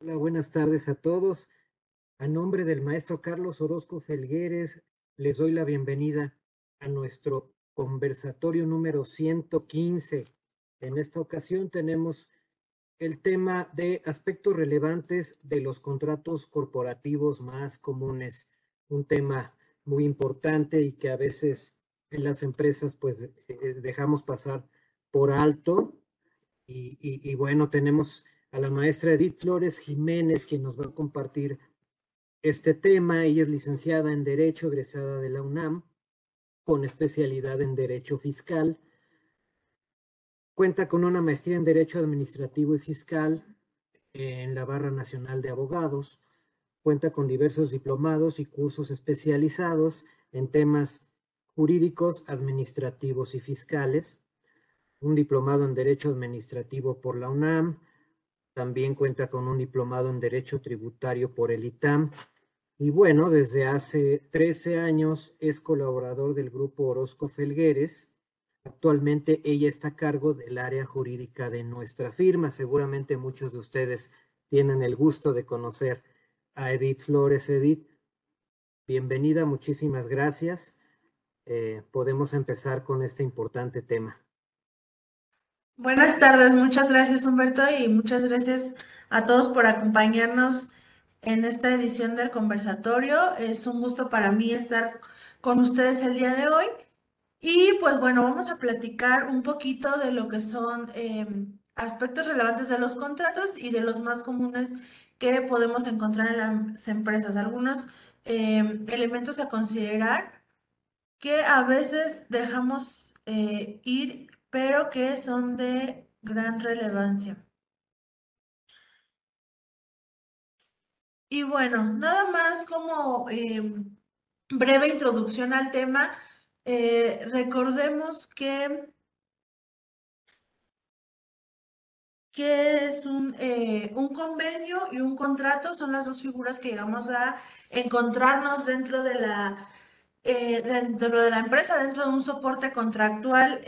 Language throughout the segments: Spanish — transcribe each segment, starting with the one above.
Hola, buenas tardes a todos. A nombre del maestro Carlos Orozco Felgueres, les doy la bienvenida a nuestro conversatorio número 115. En esta ocasión tenemos el tema de aspectos relevantes de los contratos corporativos más comunes, un tema muy importante y que a veces en las empresas pues eh, eh, dejamos pasar por alto. Y, y bueno, tenemos a la maestra Edith Flores Jiménez, quien nos va a compartir este tema. Ella es licenciada en Derecho, egresada de la UNAM, con especialidad en Derecho Fiscal. Cuenta con una maestría en Derecho Administrativo y Fiscal en la Barra Nacional de Abogados. Cuenta con diversos diplomados y cursos especializados en temas jurídicos, administrativos y fiscales. Un diplomado en Derecho Administrativo por la UNAM, también cuenta con un diplomado en Derecho Tributario por el ITAM. Y bueno, desde hace 13 años es colaborador del grupo Orozco Felgueres. Actualmente ella está a cargo del área jurídica de nuestra firma. Seguramente muchos de ustedes tienen el gusto de conocer a Edith Flores. Edith, bienvenida, muchísimas gracias. Eh, podemos empezar con este importante tema. Buenas tardes, muchas gracias Humberto y muchas gracias a todos por acompañarnos en esta edición del conversatorio. Es un gusto para mí estar con ustedes el día de hoy. Y pues bueno, vamos a platicar un poquito de lo que son em, aspectos relevantes de los contratos y de los más comunes que podemos encontrar en las empresas. Algunos em, elementos a considerar que a veces dejamos eh, ir pero que son de gran relevancia. Y bueno, nada más como em, breve introducción al tema, eh, recordemos que, que es un, eh, un convenio y un contrato, son las dos figuras que llegamos a encontrarnos dentro de la, eh, dentro de la empresa, dentro de un soporte contractual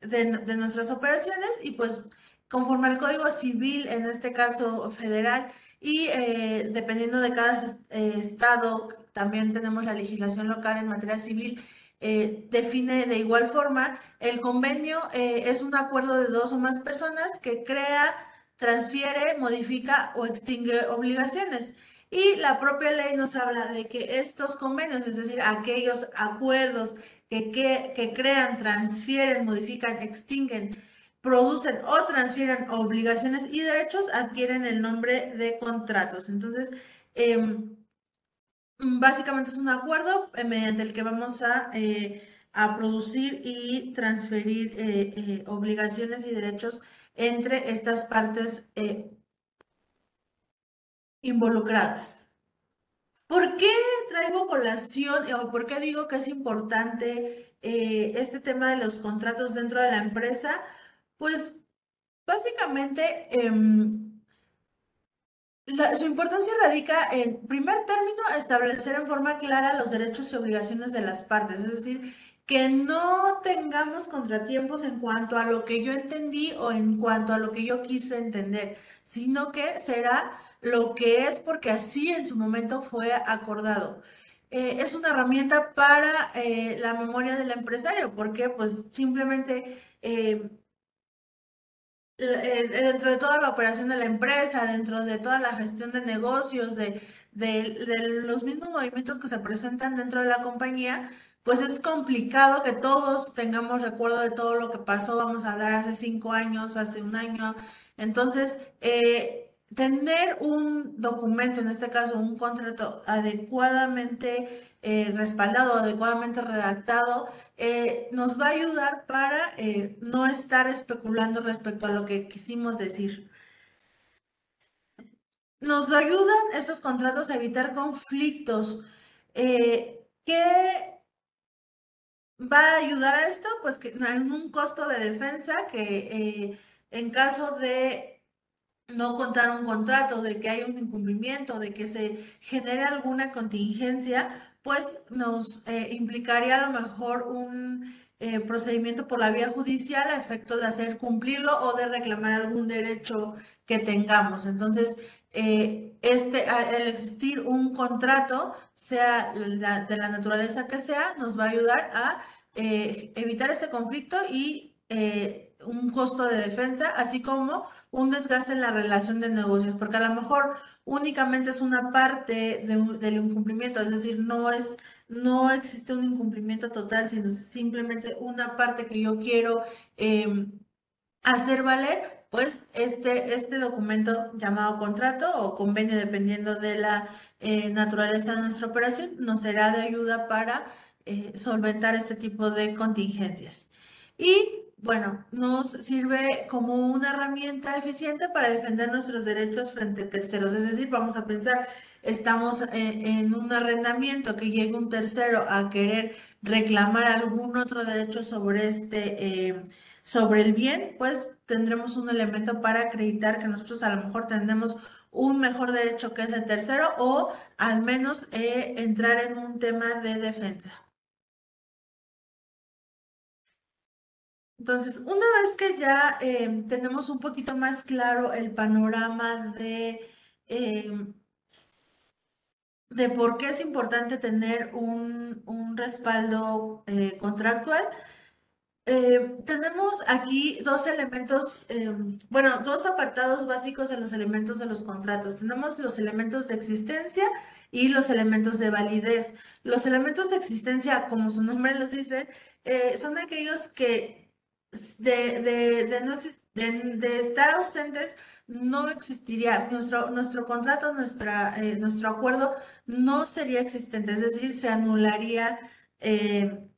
de, nuestras operaciones y pues conforme al Código Civil, en este caso federal, y eh, dependiendo de cada eh, estado, también tenemos la legislación local en materia civil, eh, define de igual forma, el convenio es un acuerdo de dos o más personas que crea, transfiere, modifica o extingue obligaciones. Y la propia ley nos habla de que estos convenios, es decir, aquellos acuerdos que, crean, transfieren, modifican, extinguen, producen o transfieren obligaciones y derechos, adquieren el nombre de contratos. Entonces, em, básicamente es un acuerdo eh, mediante el que vamos a, eh, a producir y transferir eh, obligaciones y derechos entre estas partes involucradas. ¿Por qué traigo colación o por qué digo que es importante eh, este tema de los contratos dentro de la empresa? Pues básicamente em, su importancia radica en, primer término, establecer en forma clara los derechos y obligaciones de las partes, es decir, que no tengamos contratiempos en cuanto a lo que yo entendí o en cuanto a lo que yo quise entender, sino que será lo que es porque así en su momento fue acordado. Eh, es una herramienta para eh, la memoria del empresario, porque pues simplemente eh, dentro de toda la operación de la empresa, dentro de toda la gestión de negocios, de, los mismos movimientos que se presentan dentro de la compañía, pues es complicado que todos tengamos recuerdo de todo lo que pasó, vamos a hablar hace cinco años, hace un año. Entonces, tener un documento, en este caso un contrato adecuadamente eh, respaldado, adecuadamente redactado, eh, nos va a ayudar para eh, no estar especulando respecto a lo que quisimos decir. Nos ayudan estos contratos a evitar conflictos. ¿Qué va a ayudar a esto? Pues que en un costo de defensa que en caso de no contar un contrato, de que hay un incumplimiento, de que se genere alguna contingencia, pues nos eh, implicaría a lo mejor un eh, procedimiento por la vía judicial a efecto de hacer cumplirlo o de reclamar algún derecho que tengamos. Entonces, eh, este, el existir un contrato, sea de la naturaleza que sea, nos va a ayudar a evitar este conflicto y un costo de defensa, así como un desgaste en la relación de negocios, porque a lo mejor únicamente es una parte del incumplimiento, es decir, no es, no existe un incumplimiento total, sino simplemente una parte que yo quiero em, hacer valer, pues este, este documento llamado contrato o convenio, dependiendo de la eh, naturaleza de nuestra operación, nos será de ayuda para eh, solventar este tipo de contingencias. Y bueno, nos sirve como una herramienta eficiente para defender nuestros derechos frente a terceros. Es decir, vamos a pensar, estamos en, un arrendamiento que llegue un tercero a querer reclamar algún otro derecho sobre este, eh, sobre el bien, pues tendremos un elemento para acreditar que nosotros a lo mejor tendremos un mejor derecho que ese tercero o al menos eh, entrar en un tema de defensa. Entonces, una vez que ya em, tenemos un poquito más claro el panorama de, em, de por qué es importante tener un, respaldo eh, contractual, eh, tenemos aquí dos elementos, em, bueno, dos apartados básicos de los elementos de los contratos. Tenemos los elementos de existencia y los elementos de validez. Los elementos de existencia, como su nombre los dice, eh, son aquellos que de, de, no de, estar ausentes, no existiría, nuestro, nuestro contrato, nuestra, eh, nuestro acuerdo no sería existente, es decir, se anularía eh,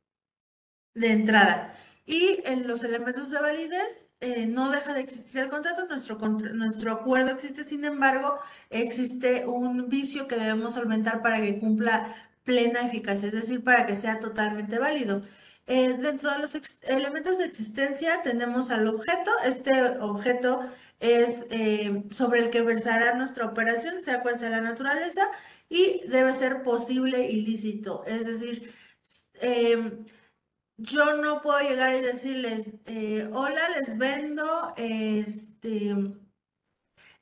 de entrada. Y en los elementos de validez eh, no deja de existir el contrato, nuestro, nuestro acuerdo existe, sin embargo, existe un vicio que debemos solventar para que cumpla plena eficacia, es decir, para que sea totalmente válido. Eh, dentro de los elementos de existencia tenemos al objeto. Este objeto es eh, sobre el que versará nuestra operación, sea cual sea la naturaleza, y debe ser posible y lícito. Es decir, em, yo no puedo llegar y decirles, eh, hola, les vendo este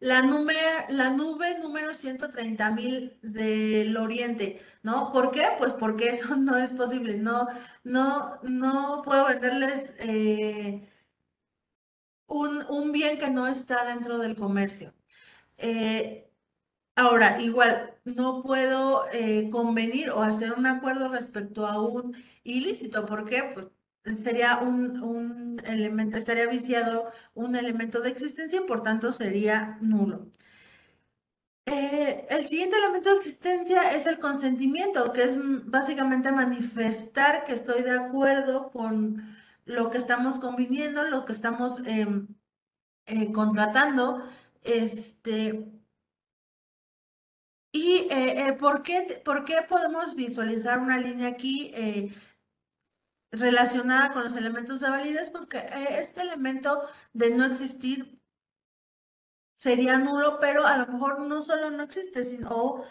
la nube, la nube número 130 mil del Oriente, ¿no? ¿Por qué? Pues porque eso no es posible, no, no, no puedo venderles eh, un, bien que no está dentro del comercio. Eh, ahora, igual, no puedo eh, convenir o hacer un acuerdo respecto a un ilícito, ¿por qué? Pues sería un, elemento, estaría viciado un elemento de existencia y por tanto sería nulo. Eh, el siguiente elemento de existencia es el consentimiento, que es básicamente manifestar que estoy de acuerdo con lo que estamos conviniendo, lo que estamos em, eh, contratando. Este, ¿Y eh, ¿por, qué, por qué podemos visualizar una línea aquí? Relacionada con los elementos de validez, pues que eh, este elemento de no existir sería nulo, pero a lo mejor no solo no existe, sino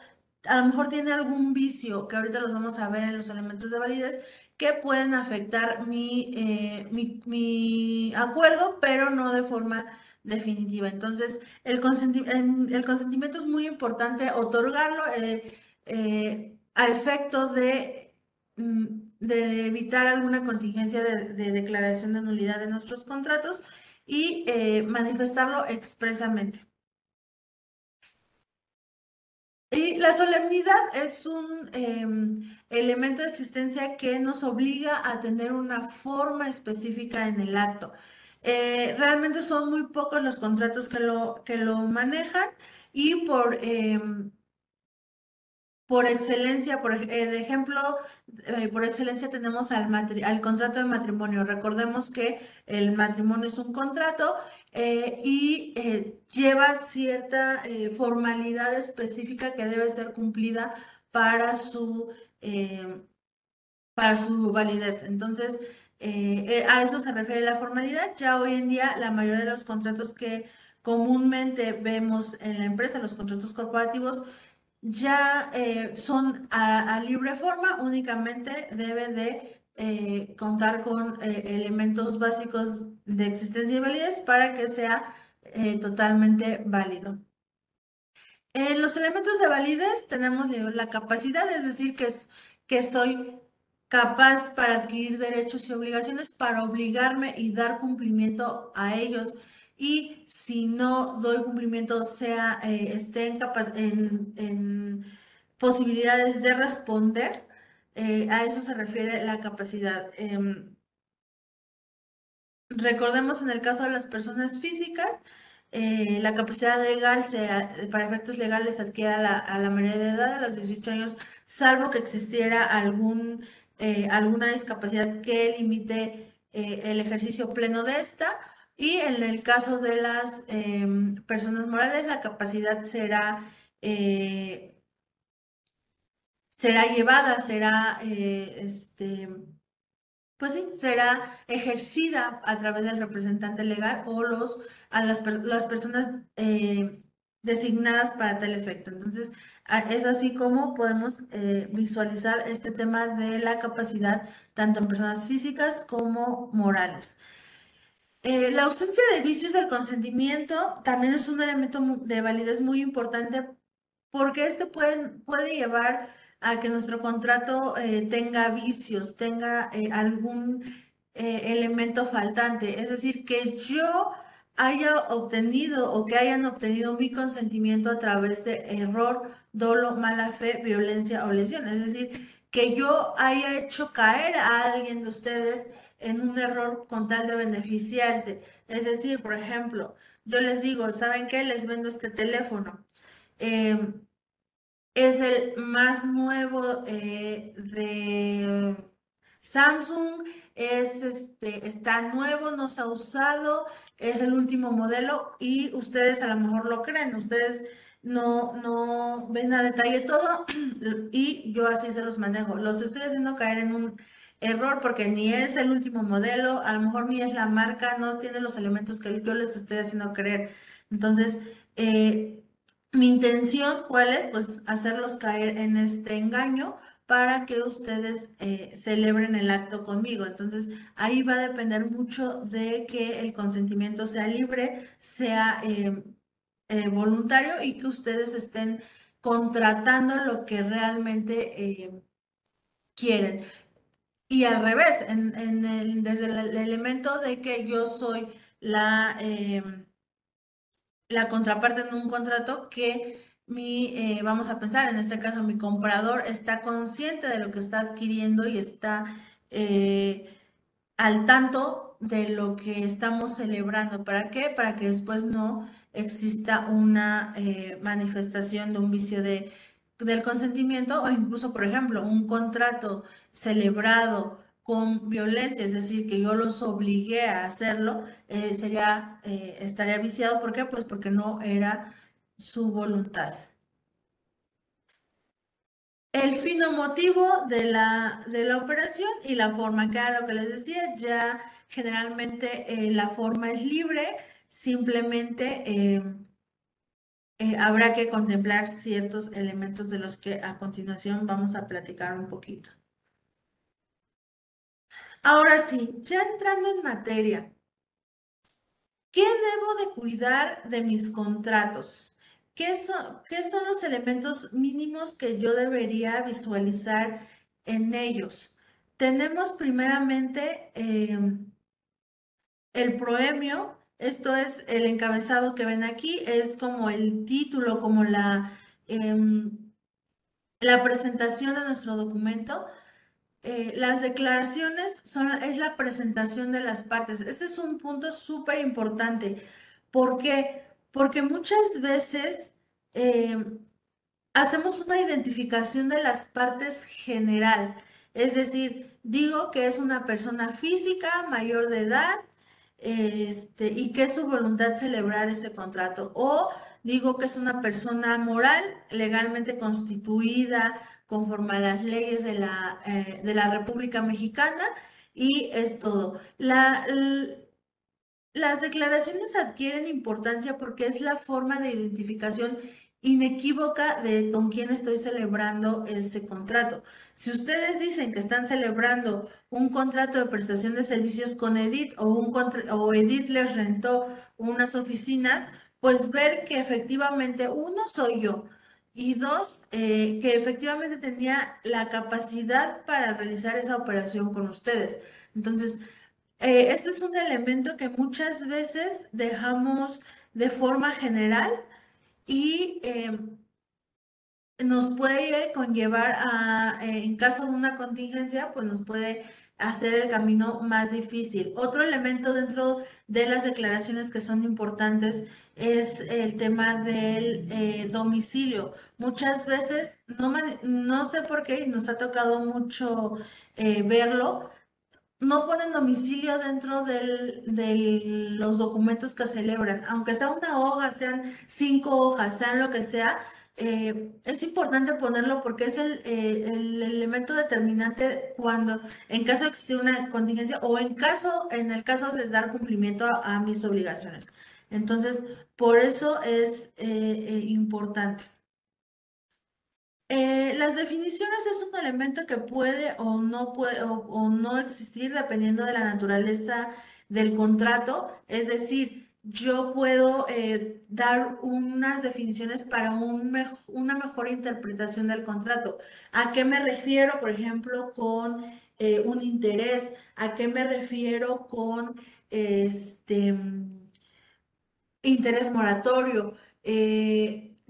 a lo mejor tiene algún vicio, que ahorita los vamos a ver en los elementos de validez, que pueden afectar mi, eh, mi, acuerdo, pero no de forma definitiva. Entonces, el, consentimiento es muy importante otorgarlo eh, a efecto de mm, de evitar alguna contingencia de, declaración de nulidad de nuestros contratos y eh, manifestarlo expresamente. Y la solemnidad es un em, elemento de existencia que nos obliga a tener una forma específica en el acto. Eh, realmente son muy pocos los contratos que lo, que lo manejan y por em, por excelencia, por eh, ejemplo, eh, por excelencia tenemos al, al, contrato de matrimonio. Recordemos que el matrimonio es un contrato eh, y lleva cierta formalidad específica que debe ser cumplida para su, para su validez. Entonces, a eso se refiere la formalidad. Ya hoy en día la mayoría de los contratos que comúnmente vemos en la empresa, los contratos corporativos, ya eh, son a, libre forma, únicamente debe de eh, contar con eh, elementos básicos de existencia y validez para que sea totalmente válido. En los elementos de validez tenemos la capacidad, es decir, que, que soy capaz para adquirir derechos y obligaciones, para obligarme y dar cumplimiento a ellos. Y si no doy cumplimiento, sea, esté en, en, en posibilidades de responder, eh, a eso se refiere la capacidad. Em, recordemos en el caso de las personas físicas, eh, la capacidad legal para efectos legales adquiere a la, mayoría de edad, a los 18 años, salvo que existiera algún, eh, alguna discapacidad que limite el ejercicio pleno de esta. Y en el caso de las em, personas morales, la capacidad será será llevada, será, eh, este, pues sí, será ejercida a través del representante legal o los, a las, las personas eh, designadas para tal efecto. Entonces, es así como podemos eh, visualizar este tema de la capacidad tanto en personas físicas como morales. La ausencia de vicios del consentimiento también es un elemento de validez muy importante porque este puede, puede llevar a que nuestro contrato eh, tenga vicios, tenga eh, algún eh, elemento faltante. Es decir, que yo haya obtenido o que hayan obtenido mi consentimiento a través de error, dolo, mala fe, violencia o lesión. Es decir, que yo haya hecho caer a alguien de ustedes en un error con tal de beneficiarse. Es decir, por ejemplo, yo les digo, ¿saben qué? Les vendo este teléfono. Em, es el más nuevo eh, de Samsung, es este, está nuevo, no se ha usado, es el último modelo y ustedes a lo mejor lo creen, ustedes no, no ven a detalle todo y yo así se los manejo. Los estoy haciendo caer en un error porque ni es el último modelo, a lo mejor ni es la marca, no tiene los elementos que yo les estoy haciendo creer. Entonces, eh, mi intención, ¿cuál es? Pues hacerlos caer en este engaño para que ustedes eh, celebren el acto conmigo. Entonces, ahí va a depender mucho de que el consentimiento sea libre, sea em, eh, voluntario y que ustedes estén contratando lo que realmente em, quieren. Y al revés, en, desde el, elemento de que yo soy la em, la contraparte en un contrato que mi, eh, vamos a pensar, en este caso mi comprador está consciente de lo que está adquiriendo y está eh, al tanto de lo que estamos celebrando. ¿Para qué? Para que después no exista una eh, manifestación de un vicio de, del consentimiento o incluso, por ejemplo, un contrato celebrado con violencia, es decir, que yo los obligué a hacerlo, eh, sería, eh, estaría viciado. ¿Por qué? Pues porque no era su voluntad. El fino motivo de la, de la operación y la forma, que era lo que les decía, ya generalmente eh, la forma es libre, simplemente habrá que contemplar ciertos elementos de los que a continuación vamos a platicar un poquito. Ahora sí, ya entrando en materia, ¿qué debo de cuidar de mis contratos? ¿Qué son, qué son los elementos mínimos que yo debería visualizar en ellos? Tenemos primeramente em, el proemio, esto es el encabezado que ven aquí, es como el título, como la, em, la presentación de nuestro documento. Eh, las declaraciones son, es la presentación de las partes. Este es un punto súper importante. ¿Por qué? Porque muchas veces eh, hacemos una identificación de las partes general. Es decir, digo que es una persona física mayor de edad este, y que es su voluntad celebrar este contrato. O digo que es una persona moral, legalmente constituida, conforme a las leyes de la, eh, de la República Mexicana y es todo. La, las declaraciones adquieren importancia porque es la forma de identificación inequívoca de con quién estoy celebrando ese contrato. Si ustedes dicen que están celebrando un contrato de prestación de servicios con Edit o, un o Edit les rentó unas oficinas, pues ver que efectivamente uno soy yo y dos, eh, que efectivamente tenía la capacidad para realizar esa operación con ustedes. Entonces, eh, este es un elemento que muchas veces dejamos de forma general y em, nos puede conllevar a, eh, en caso de una contingencia, pues nos puede hacer el camino más difícil. Otro elemento dentro de las declaraciones que son importantes es el tema del eh, domicilio. Muchas veces, no, no sé por qué, nos ha tocado mucho eh, verlo, no ponen domicilio dentro de los documentos que celebran, aunque sea una hoja, sean cinco hojas, sean lo que sea, eh, es importante ponerlo porque es el, eh, el, elemento determinante cuando, en caso de existir una contingencia o en caso, en el caso de dar cumplimiento a, mis obligaciones. Entonces, por eso es eh, importante. Eh, las definiciones es un elemento que puede o no puede o, no existir dependiendo de la naturaleza del contrato. Es decir, yo puedo eh, dar unas definiciones para una mejor interpretación del contrato. ¿A qué me refiero, por ejemplo, con eh, un interés? ¿A qué me refiero con este interés moratorio?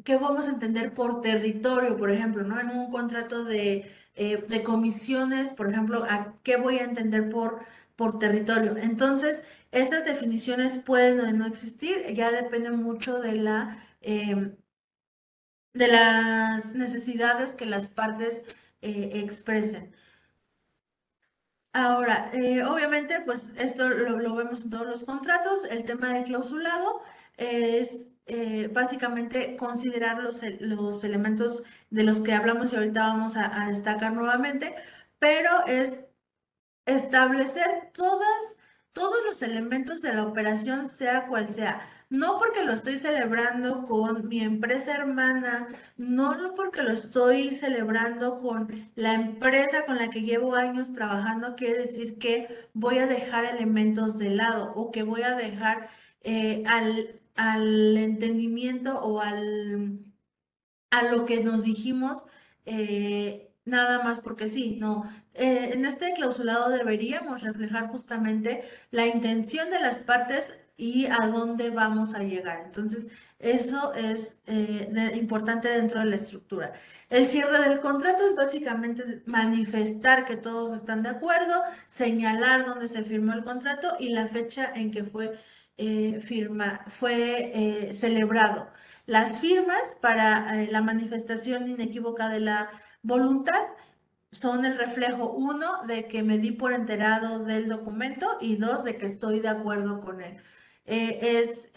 ¿Qué vamos a entender por territorio, por ejemplo, ¿no? En un contrato de, eh, de comisiones, por ejemplo, ¿a qué voy a entender por, por territorio? Entonces, estas definiciones pueden o no existir, ya depende mucho de la... Em, de las necesidades que las partes eh, expresen. Ahora, eh, obviamente, pues esto lo, lo, vemos en todos los contratos. El tema del clausulado es eh, básicamente considerar los, los, elementos de los que hablamos y ahorita vamos a, destacar nuevamente, pero es establecer todos los elementos de la operación, sea cual sea. No porque lo estoy celebrando con mi empresa hermana, no porque lo estoy celebrando con la empresa con la que llevo años trabajando, quiere decir que voy a dejar elementos de lado o que voy a dejar eh, al al entendimiento o al, a lo que nos dijimos eh, nada más porque sí, no. Eh, en este clausulado deberíamos reflejar justamente la intención de las partes y a dónde vamos a llegar. Entonces, eso es eh, importante dentro de la estructura. El cierre del contrato es básicamente manifestar que todos están de acuerdo, señalar dónde se firmó el contrato y la fecha en que fue eh, firma, fue eh, celebrado. Las firmas para eh, la manifestación inequívoca de la voluntad son el reflejo, uno, de que me di por enterado del documento y dos, de que estoy de acuerdo con él. es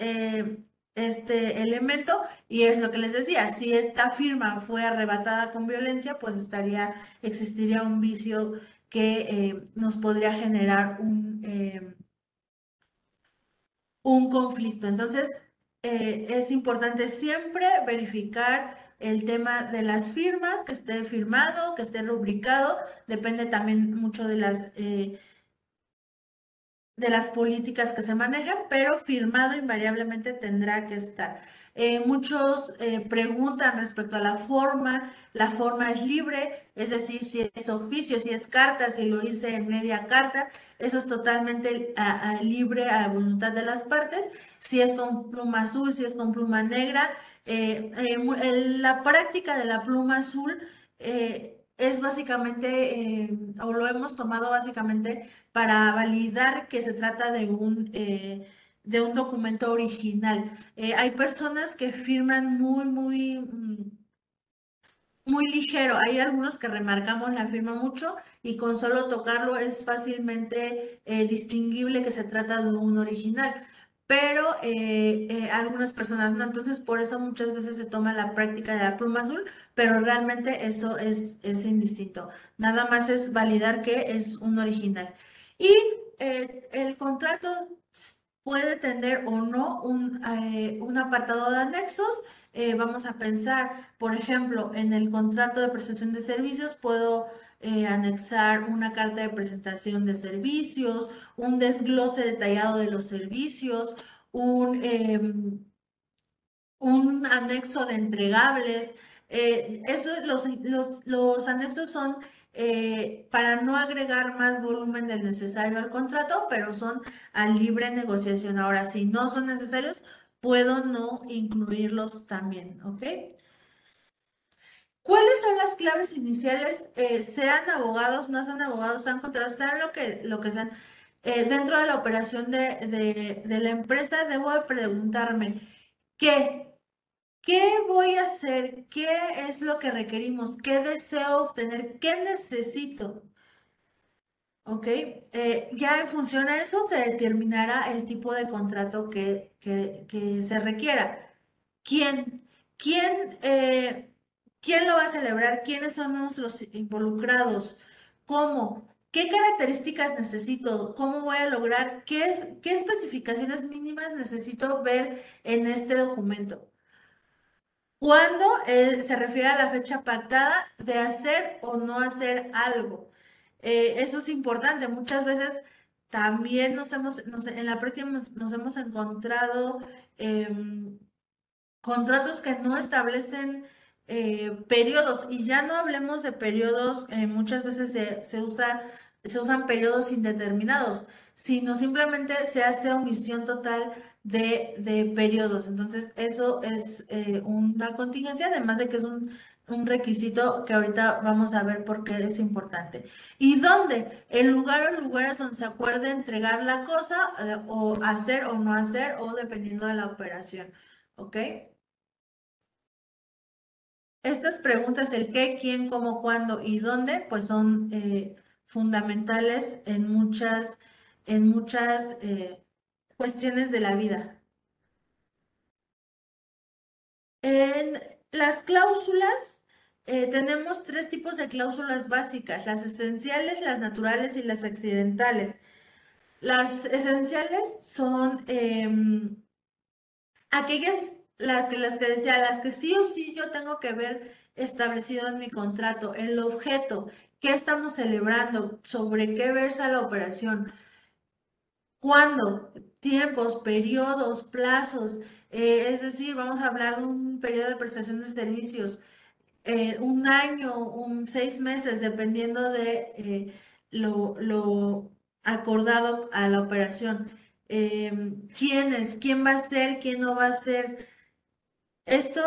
este elemento y es lo que les decía, si esta firma fue arrebatada con violencia, pues estaría, existiría un vicio que nos podría generar un un conflicto. Entonces, eh, es importante siempre verificar el tema de las firmas, que esté firmado, que esté rubricado, depende también mucho de las, eh, de las políticas que se manejan, pero firmado invariablemente tendrá que estar. Eh, muchos eh, preguntan respecto a la forma. La forma es libre, es decir, si es oficio, si es carta, si lo hice en media carta, eso es totalmente libre a la voluntad de las partes. Si es con pluma azul, si es con pluma negra. Eh, la práctica de la pluma azul es básicamente, o lo hemos tomado básicamente para validar que se trata de un de un documento original. Eh, hay personas que firman muy, muy, mm, muy ligero. Hay algunos que remarcamos la firma mucho y con solo tocarlo es fácilmente eh, distinguible que se trata de un original. Pero eh, algunas personas no, entonces por eso muchas veces se toma la práctica de la pluma azul, pero realmente eso es, es indistinto. Nada más es validar que es un original. Y el contrato puede tener o no un, eh, un apartado de anexos. Eh, vamos a pensar, por ejemplo, en el contrato de prestación de servicios, puedo eh, anexar una carta de presentación de servicios, un desglose detallado de los servicios, un, em, un anexo de entregables. los, los, los anexos son eh, para no agregar más volumen del necesario al contrato, pero son a libre negociación. Ahora, si no son necesarios, puedo no incluirlos también, ¿ok? ¿Cuáles son las claves iniciales? Eh, sean abogados, no sean abogados, sean contratos, sean lo que, lo que sean. Eh, dentro de la operación de, de la empresa, debo de preguntarme, ¿qué? ¿Qué voy a hacer? ¿Qué es lo que requerimos? ¿Qué deseo obtener? ¿Qué necesito? ¿Ok? Eh, ya en función a eso se determinará el tipo de contrato que, se requiera. ¿Quién? ¿Quién, eh, ¿Quién lo va a celebrar? ¿Quiénes son los involucrados? ¿Cómo? ¿Qué características necesito? ¿Cómo voy a lograr? ¿Qué, qué especificaciones mínimas necesito ver en este documento? Cuando eh, se refiere a la fecha pactada de hacer o no hacer algo. Eh, eso es importante. Muchas veces también nos hemos, en la práctica nos, hemos encontrado em, contratos que no establecen eh, periodos y ya no hablemos de periodos, muchas veces se usan periodos indeterminados, sino simplemente se hace omisión total de, periodos. Entonces, eso es eh, una contingencia, además de que es un, requisito que ahorita vamos a ver por qué es importante. ¿Y dónde? El lugar o lugares donde se acuerde entregar la cosa eh, o hacer o no hacer o dependiendo de la operación. ¿Ok? Estas preguntas, el qué, quién, cómo, cuándo y dónde, pues son eh, fundamentales en muchas, en muchas cuestiones de la vida. En las cláusulas, eh, tenemos tres tipos de cláusulas básicas, las esenciales, las naturales y las accidentales. Las esenciales son em, aquellas, las que decía, las que sí o sí yo tengo que ver establecido en mi contrato, el objeto, qué estamos celebrando, sobre qué versa la operación, cuándo, tiempos, periodos, plazos, eh, es decir, vamos a hablar de un periodo de prestación de servicios, eh, un año, un seis meses, dependiendo de eh, lo, acordado a la operación. Em, ¿Quién es? ¿Quién va a ser? ¿Quién no va a ser? Esto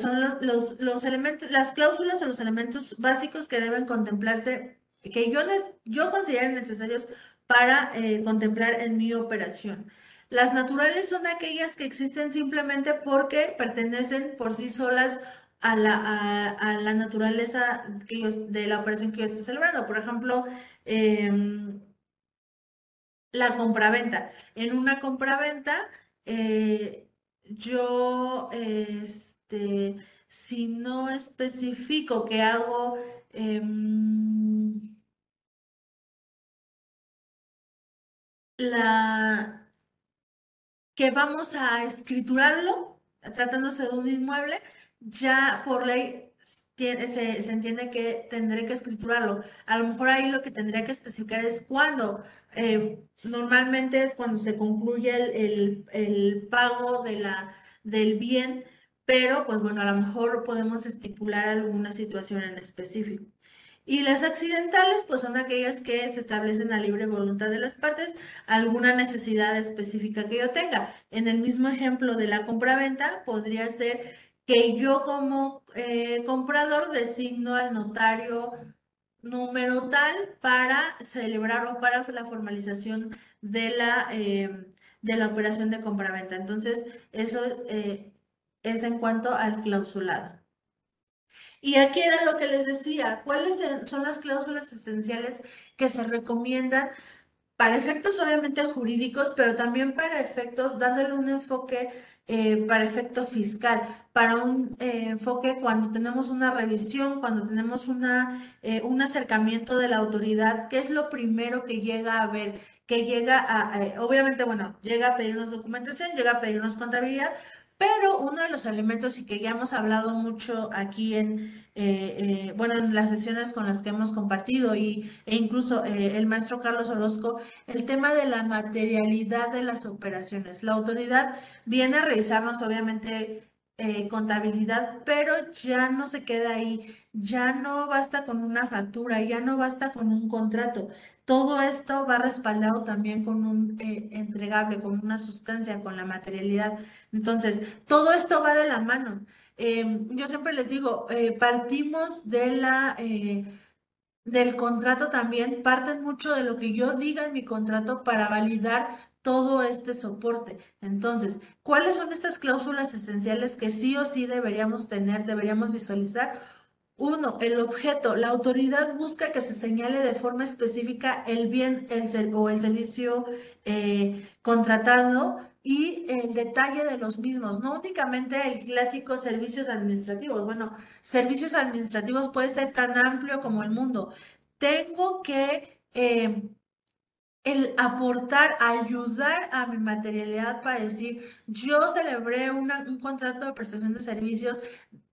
son los, elementos, las cláusulas o los elementos básicos que deben contemplarse, que yo, yo considero necesarios para contemplar en mi operación. Las naturales son aquellas que existen simplemente porque pertenecen por sí solas a la, a, la naturaleza de la operación que yo estoy celebrando. Por ejemplo, em, la compraventa. En una compraventa, eh, yo, este, si no especifico que hago em, la que vamos a escriturarlo, tratándose de un inmueble, ya por ley se, entiende que tendré que escriturarlo. A lo mejor ahí lo que tendría que especificar es cuándo. Eh, normalmente es cuando se concluye el, el, pago de la, del bien, pero pues bueno, a lo mejor podemos estipular alguna situación en específico. Y las accidentales, pues son aquellas que se establecen a libre voluntad de las partes, alguna necesidad específica que yo tenga. En el mismo ejemplo de la compraventa, podría ser que yo como eh, comprador designo al notario número tal para celebrar o para la formalización de la, eh, de la operación de compraventa. Entonces, eso eh, es en cuanto al clausulado. Y aquí era lo que les decía, ¿cuáles son las cláusulas esenciales que se recomiendan para efectos obviamente jurídicos, pero también para efectos, dándole un enfoque eh, para efecto fiscal, para un eh, enfoque cuando tenemos una revisión, cuando tenemos una, eh, un acercamiento de la autoridad, ¿qué es lo primero que llega a ver? Que llega a, obviamente, bueno, llega a pedirnos documentación, llega a pedirnos contabilidad, pero uno de los elementos y que ya hemos hablado mucho aquí en, eh, eh, bueno, en las sesiones con las que hemos compartido y, e incluso eh, el maestro Carlos Orozco, el tema de la materialidad de las operaciones. La autoridad viene a revisarnos, obviamente, contabilidad, pero ya no se queda ahí, ya no basta con una factura, ya no basta con un contrato, todo esto va respaldado también con un eh, entregable, con una sustancia, con la materialidad. Entonces, todo esto va de la mano. Em, yo siempre les digo, eh, partimos de la, eh, del contrato también, parten mucho de lo que yo diga en mi contrato para validar todo este soporte. Entonces, ¿cuáles son estas cláusulas esenciales que sí o sí deberíamos tener, deberíamos visualizar? Uno, el objeto. La autoridad busca que se señale de forma específica el bien el, o el servicio eh, contratado y el detalle de los mismos, no únicamente el clásico servicios administrativos. Bueno, servicios administrativos puede ser tan amplio como el mundo. Tengo que eh, el aportar, ayudar a mi materialidad para decir, yo celebré un contrato de prestación de servicios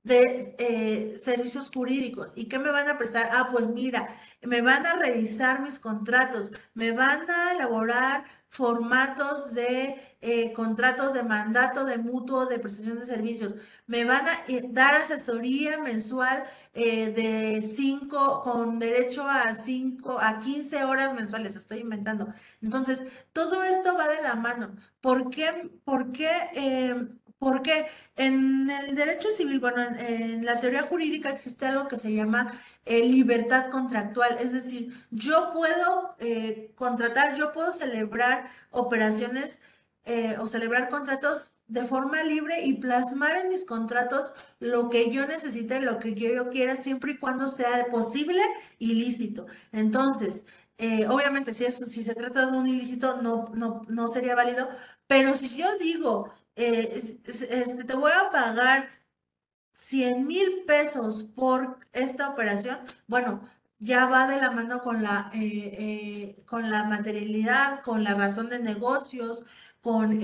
de eh, servicios jurídicos. ¿Y qué me van a prestar? Ah, pues mira, me van a revisar mis contratos, me van a elaborar formatos de eh, contratos de mandato de mutuo de prestación de servicios, me van a eh, dar asesoría mensual de 5 con derecho a 5 a 15 horas mensuales, estoy inventando. Entonces, todo esto va de la mano. ¿Por qué? ¿Por qué? Porque en el derecho civil, bueno, en, la teoría jurídica existe algo que se llama eh, libertad contractual, es decir, yo puedo eh, contratar, yo puedo celebrar operaciones eh, o celebrar contratos de forma libre y plasmar en mis contratos lo que yo necesite, lo que yo, quiera, siempre y cuando sea posible y lícito. Entonces, obviamente, si, si se trata de un ilícito, no, no, no sería válido, pero si yo digo, eh, este, te voy a pagar 100 mil pesos por esta operación, bueno, ya va de la mano con la, eh, eh, con la materialidad, con la razón de negocios, con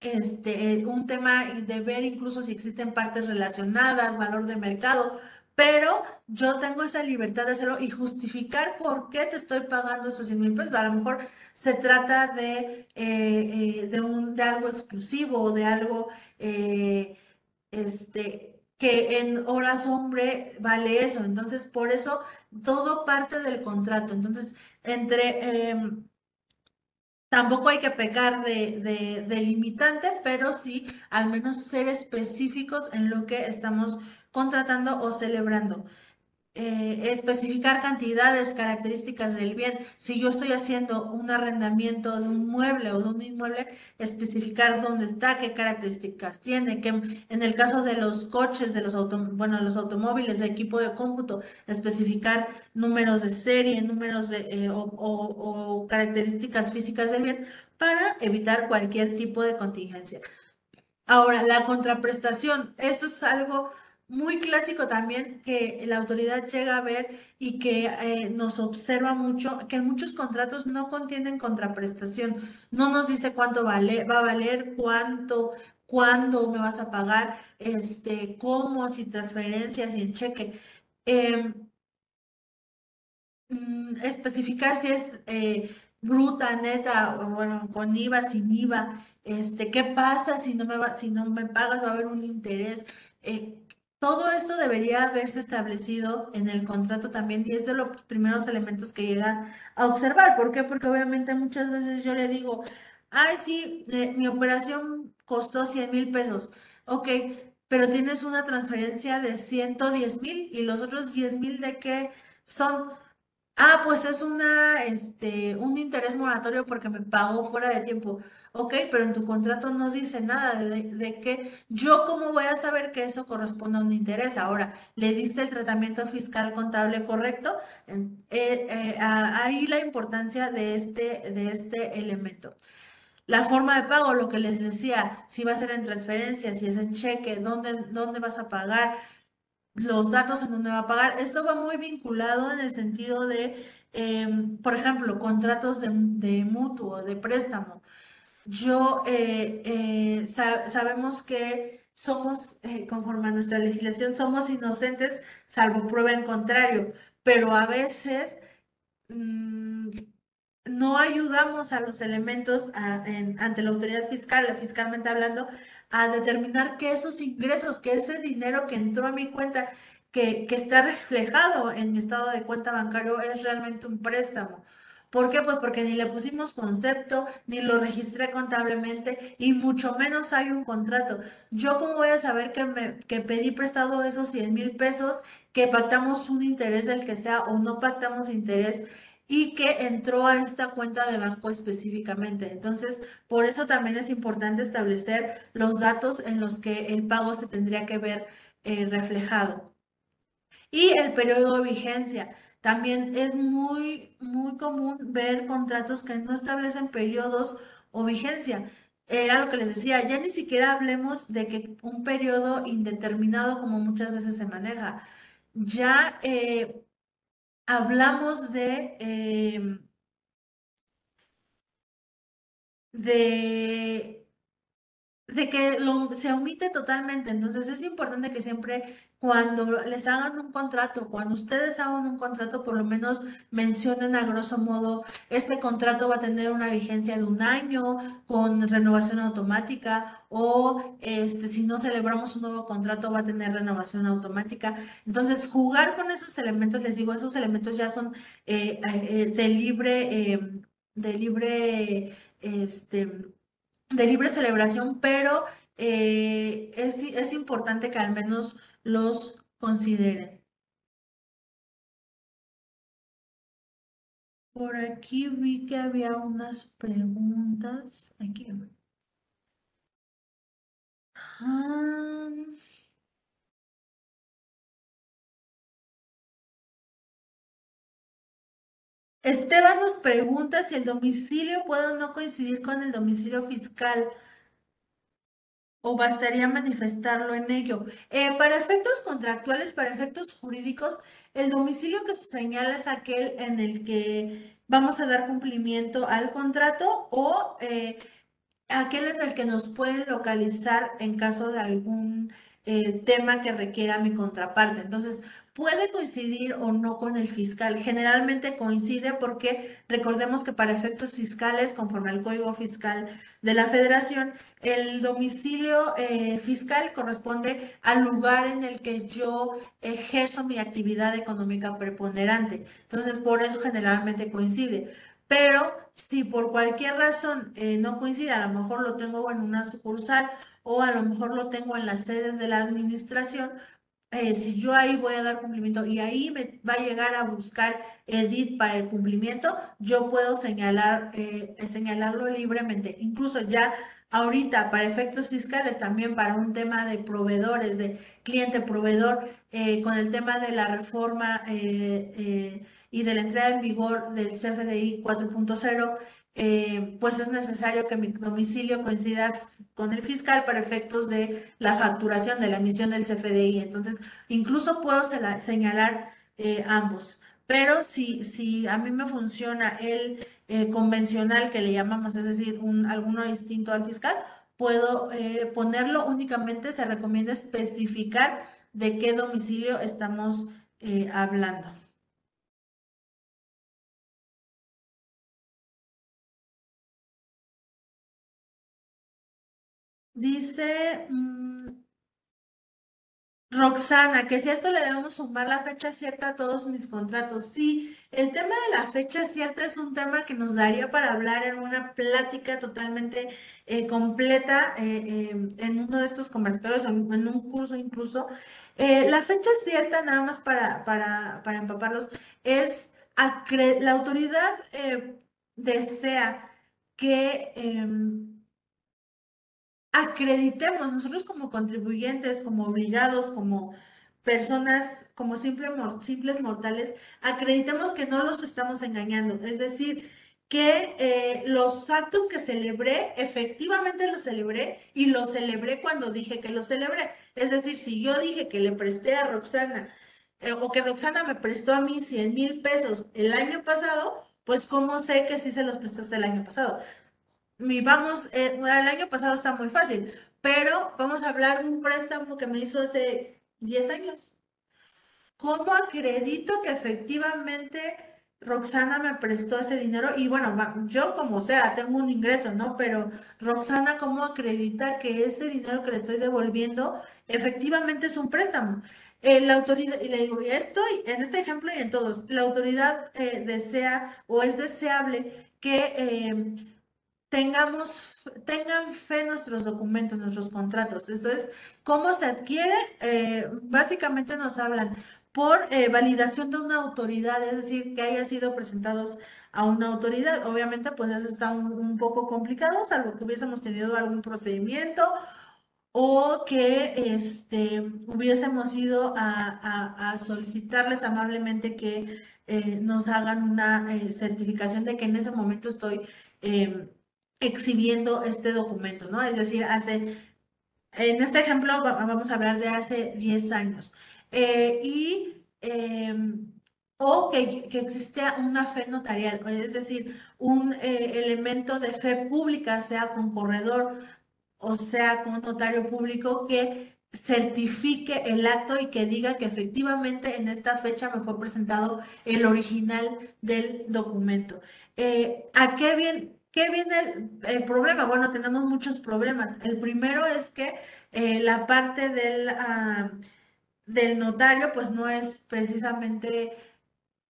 este, un tema de ver incluso si existen partes relacionadas, valor de mercado, pero yo tengo esa libertad de hacerlo y justificar por qué te estoy pagando esos 100 mil pesos. A lo mejor se trata de, eh, eh, de, un, de algo exclusivo, de algo eh, este, que en horas hombre vale eso. Entonces, por eso todo parte del contrato. Entonces, entre... Tampoco hay que pecar de, de limitante, pero sí al menos ser específicos en lo que estamos contratando o celebrando. Eh, especificar cantidades, características del bien. Si yo estoy haciendo un arrendamiento de un mueble o de un inmueble, especificar dónde está, qué características tiene, que en el caso de los coches, de los, bueno, los automóviles, de equipo de cómputo, especificar números de serie, números de, eh, o características físicas del bien para evitar cualquier tipo de contingencia. Ahora, la contraprestación, esto es algo muy clásico también que la autoridad llega a ver y que eh, nos observa mucho, que muchos contratos no contienen contraprestación. No nos dice cuánto vale, va a valer, cuánto, cuándo me vas a pagar, este, cómo, si transferencias, si en cheque. Em, mm, especificar si es eh, bruta, neta, o bueno, con IVA, sin IVA, este, qué pasa si no me va, si no me pagas, va a haber un interés. Eh, todo esto debería haberse establecido en el contrato también y es de los primeros elementos que llegan a observar. ¿Por qué? Porque obviamente muchas veces yo le digo, ay, sí, eh, mi operación costó 100 mil pesos. Ok, pero tienes una transferencia de 110 mil y los otros 10 mil de qué son. Ah, pues es una, este, un interés moratorio porque me pagó fuera de tiempo. Ok, pero en tu contrato no dice nada de, de que yo cómo voy a saber que eso corresponde a un interés. Ahora, ¿le diste el tratamiento fiscal contable correcto? Eh, eh, ahí la importancia de este, de este elemento. La forma de pago, lo que les decía, si va a ser en transferencia, si es en cheque, dónde, dónde vas a pagar, los datos en dónde va a pagar. Esto va muy vinculado en el sentido de, em, por ejemplo, contratos de, mutuo, de préstamo. Yo, eh, eh, sa- sabemos que somos, eh, conforme a nuestra legislación, somos inocentes salvo prueba en contrario, pero a veces mm, no ayudamos a los elementos ante la autoridad fiscal, fiscalmente hablando, a determinar que esos ingresos, que ese dinero que entró a mi cuenta, que, que está reflejado en mi estado de cuenta bancario, es realmente un préstamo. ¿Por qué? Pues porque ni le pusimos concepto, ni lo registré contablemente, y mucho menos hay un contrato. ¿Yo cómo voy a saber que, me, que pedí prestado esos 100 mil pesos, que pactamos un interés del que sea o no pactamos interés? Y que entró a esta cuenta de banco específicamente. Entonces, por eso también es importante establecer los datos en los que el pago se tendría que ver eh, reflejado. Y el periodo de vigencia. También es muy, muy común ver contratos que no establecen periodos o vigencia. Era lo que les decía, ya ni siquiera hablemos de que un periodo indeterminado como muchas veces se maneja. Ya eh, hablamos de, em, de, de que lo, se omite totalmente. Entonces es importante que siempre cuando les hagan un contrato, cuando ustedes hagan un contrato, por lo menos mencionen a grosso modo, este contrato va a tener una vigencia de un año con renovación automática o este, si no celebramos un nuevo contrato va a tener renovación automática. Entonces jugar con esos elementos, les digo, esos elementos ya son eh, eh, de libre, eh, de libre, este de libre celebración, pero eh, es, es importante que al menos los consideren. Por aquí vi que había unas preguntas. Aquí. Ah, Esteban nos pregunta si el domicilio puede o no coincidir con el domicilio fiscal o bastaría manifestarlo en ello. Eh, para efectos contractuales, para efectos jurídicos, el domicilio que se señala es aquel en el que vamos a dar cumplimiento al contrato o eh, aquel en el que nos pueden localizar en caso de algún eh, tema que requiera mi contraparte. Entonces, puede coincidir o no con el fiscal. Generalmente coincide porque recordemos que para efectos fiscales, conforme al Código Fiscal de la Federación, el domicilio eh, fiscal corresponde al lugar en el que yo ejerzo mi actividad económica preponderante. Entonces, por eso generalmente coincide. Pero si por cualquier razón eh, no coincide, a lo mejor lo tengo en una sucursal o a lo mejor lo tengo en la sede de la administración, eh, si yo ahí voy a dar cumplimiento y ahí me va a llegar a buscar Edit para el cumplimiento, yo puedo señalar, eh, señalarlo libremente. Incluso ya ahorita para efectos fiscales, también para un tema de proveedores, de cliente-proveedor, eh, con el tema de la reforma y de la entrada en vigor del CFDI 4.0, eh, pues es necesario que mi domicilio coincida con el fiscal para efectos de la facturación, de la emisión del CFDI. Entonces, incluso puedo señalar eh, ambos. Pero si, si a mí me funciona el eh, convencional que le llamamos, es decir, un, alguno distinto al fiscal, puedo eh, ponerlo únicamente, se recomienda especificar de qué domicilio estamos eh, hablando. Dice mmm, Roxana, que si a esto le debemos sumar la fecha cierta a todos mis contratos. Sí, el tema de la fecha cierta es un tema que nos daría para hablar en una plática totalmente eh, completa eh, eh, en uno de estos conversatorios o en un curso incluso. la fecha cierta, nada más para, para, para empaparlos, es la autoridad eh, desea que em, acreditemos nosotros como contribuyentes, como obligados, como personas, como simples mortales, acreditemos que no los estamos engañando. Es decir, que eh, los actos que celebré, efectivamente los celebré y los celebré cuando dije que los celebré. Es decir, si yo dije que le presté a Roxana eh, o que Roxana me prestó a mí 100 mil pesos el año pasado, pues ¿cómo sé que sí se los prestaste el año pasado? Mi, vamos, eh, el año pasado está muy fácil, pero vamos a hablar de un préstamo que me hizo hace 10 años. ¿Cómo acredito que efectivamente Roxana me prestó ese dinero? Y bueno, yo como sea, tengo un ingreso, ¿no? Pero Roxana, ¿cómo acredita que ese dinero que le estoy devolviendo efectivamente es un préstamo? Eh, la autoridad, y le digo, en este ejemplo y en todos, la autoridad eh, desea o es deseable que tengamos, tengan fe nuestros documentos, nuestros contratos. Esto es, ¿cómo se adquiere? básicamente nos hablan por validación de una autoridad, es decir, que haya sido presentados a una autoridad. Obviamente, pues eso está un, poco complicado, salvo que hubiésemos tenido algún procedimiento o que este, hubiésemos ido a, solicitarles amablemente que eh, nos hagan una eh, certificación de que en ese momento estoy em, exhibiendo este documento, ¿no? Es decir, hace, en este ejemplo vamos a hablar de hace 10 años. Eh, y, em, o que, que exista una fe notarial, es decir, un elemento de fe pública, sea con corredor, o sea, con notario público que certifique el acto y que diga que efectivamente en esta fecha me fue presentado el original del documento. Eh, ¿A qué viene, qué viene el, problema? Bueno, tenemos muchos problemas. El primero es que eh, la parte del, ah, del notario pues no es precisamente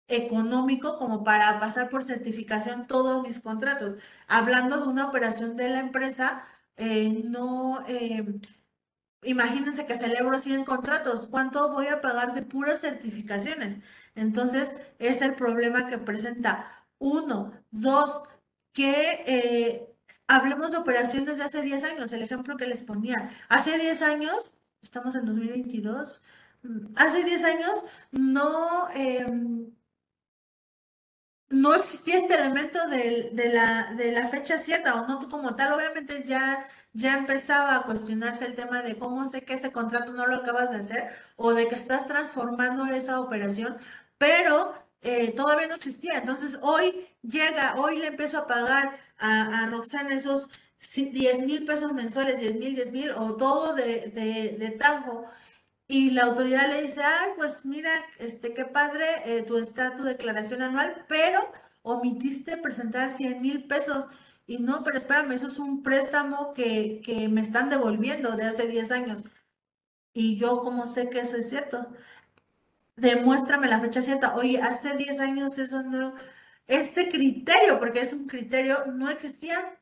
económico como para pasar por certificación todos mis contratos. Hablando de una operación de la empresa, eh, no, eh, imagínense que celebro 100 contratos, ¿cuánto voy a pagar de puras certificaciones? Entonces, es el problema que presenta. Uno, dos, que eh, hablemos de operaciones de hace 10 años, el ejemplo que les ponía. Hace 10 años, estamos en 2022, mm, hace 10 años no em, no existía este elemento de, la, de la fecha cierta o no como tal. Obviamente ya, ya empezaba a cuestionarse el tema de cómo sé que ese contrato no lo acabas de hacer o de que estás transformando esa operación, pero eh, todavía no existía. Entonces hoy llega, hoy le empiezo a pagar a, Roxana esos 10 mil pesos mensuales, 10 mil, 10 mil o todo de, de, de tango y la autoridad le dice, ay, pues mira, este, qué padre, eh, tu está tu declaración anual, pero omitiste presentar 100 mil pesos. Y no, pero espérame, eso es un préstamo que, que me están devolviendo de hace 10 años. Y yo, ¿cómo sé que eso es cierto? Demuéstrame la fecha cierta. Oye, hace 10 años eso no, ese criterio, porque es un criterio, no existía.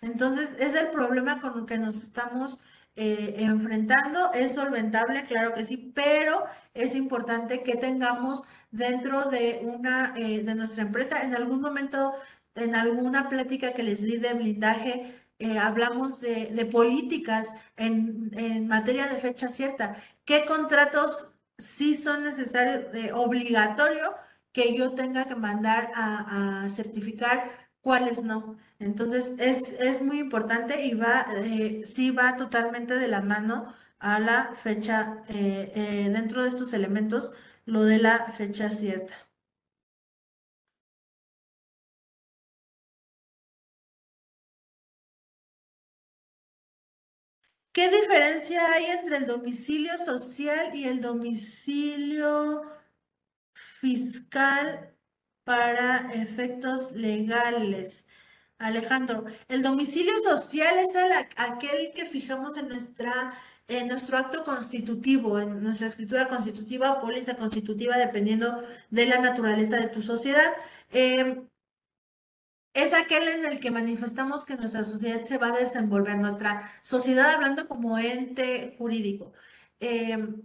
Entonces, es el problema con el que nos estamos eh, enfrentando. Es solventable, claro que sí, pero es importante que tengamos dentro de una eh, de nuestra empresa, en algún momento, en alguna plática que les di de blindaje, eh, hablamos de, políticas en, materia de fecha cierta. ¿Qué contratos sí son necesarios, obligatorio que yo tenga que mandar a, certificar cuáles no. Entonces, es, muy importante y va, eh, sí va totalmente de la mano a la fecha, eh, eh, dentro de estos elementos, lo de la fecha cierta. ¿Qué diferencia hay entre el domicilio social y el domicilio fiscal para efectos legales. Alejandro, el domicilio social es aquel que fijamos en, nuestra, en nuestro acto constitutivo, en nuestra escritura constitutiva o póliza constitutiva, dependiendo de la naturaleza de tu sociedad. Em, es aquel en el que manifestamos que nuestra sociedad se va a desenvolver, nuestra sociedad hablando como ente jurídico. Em,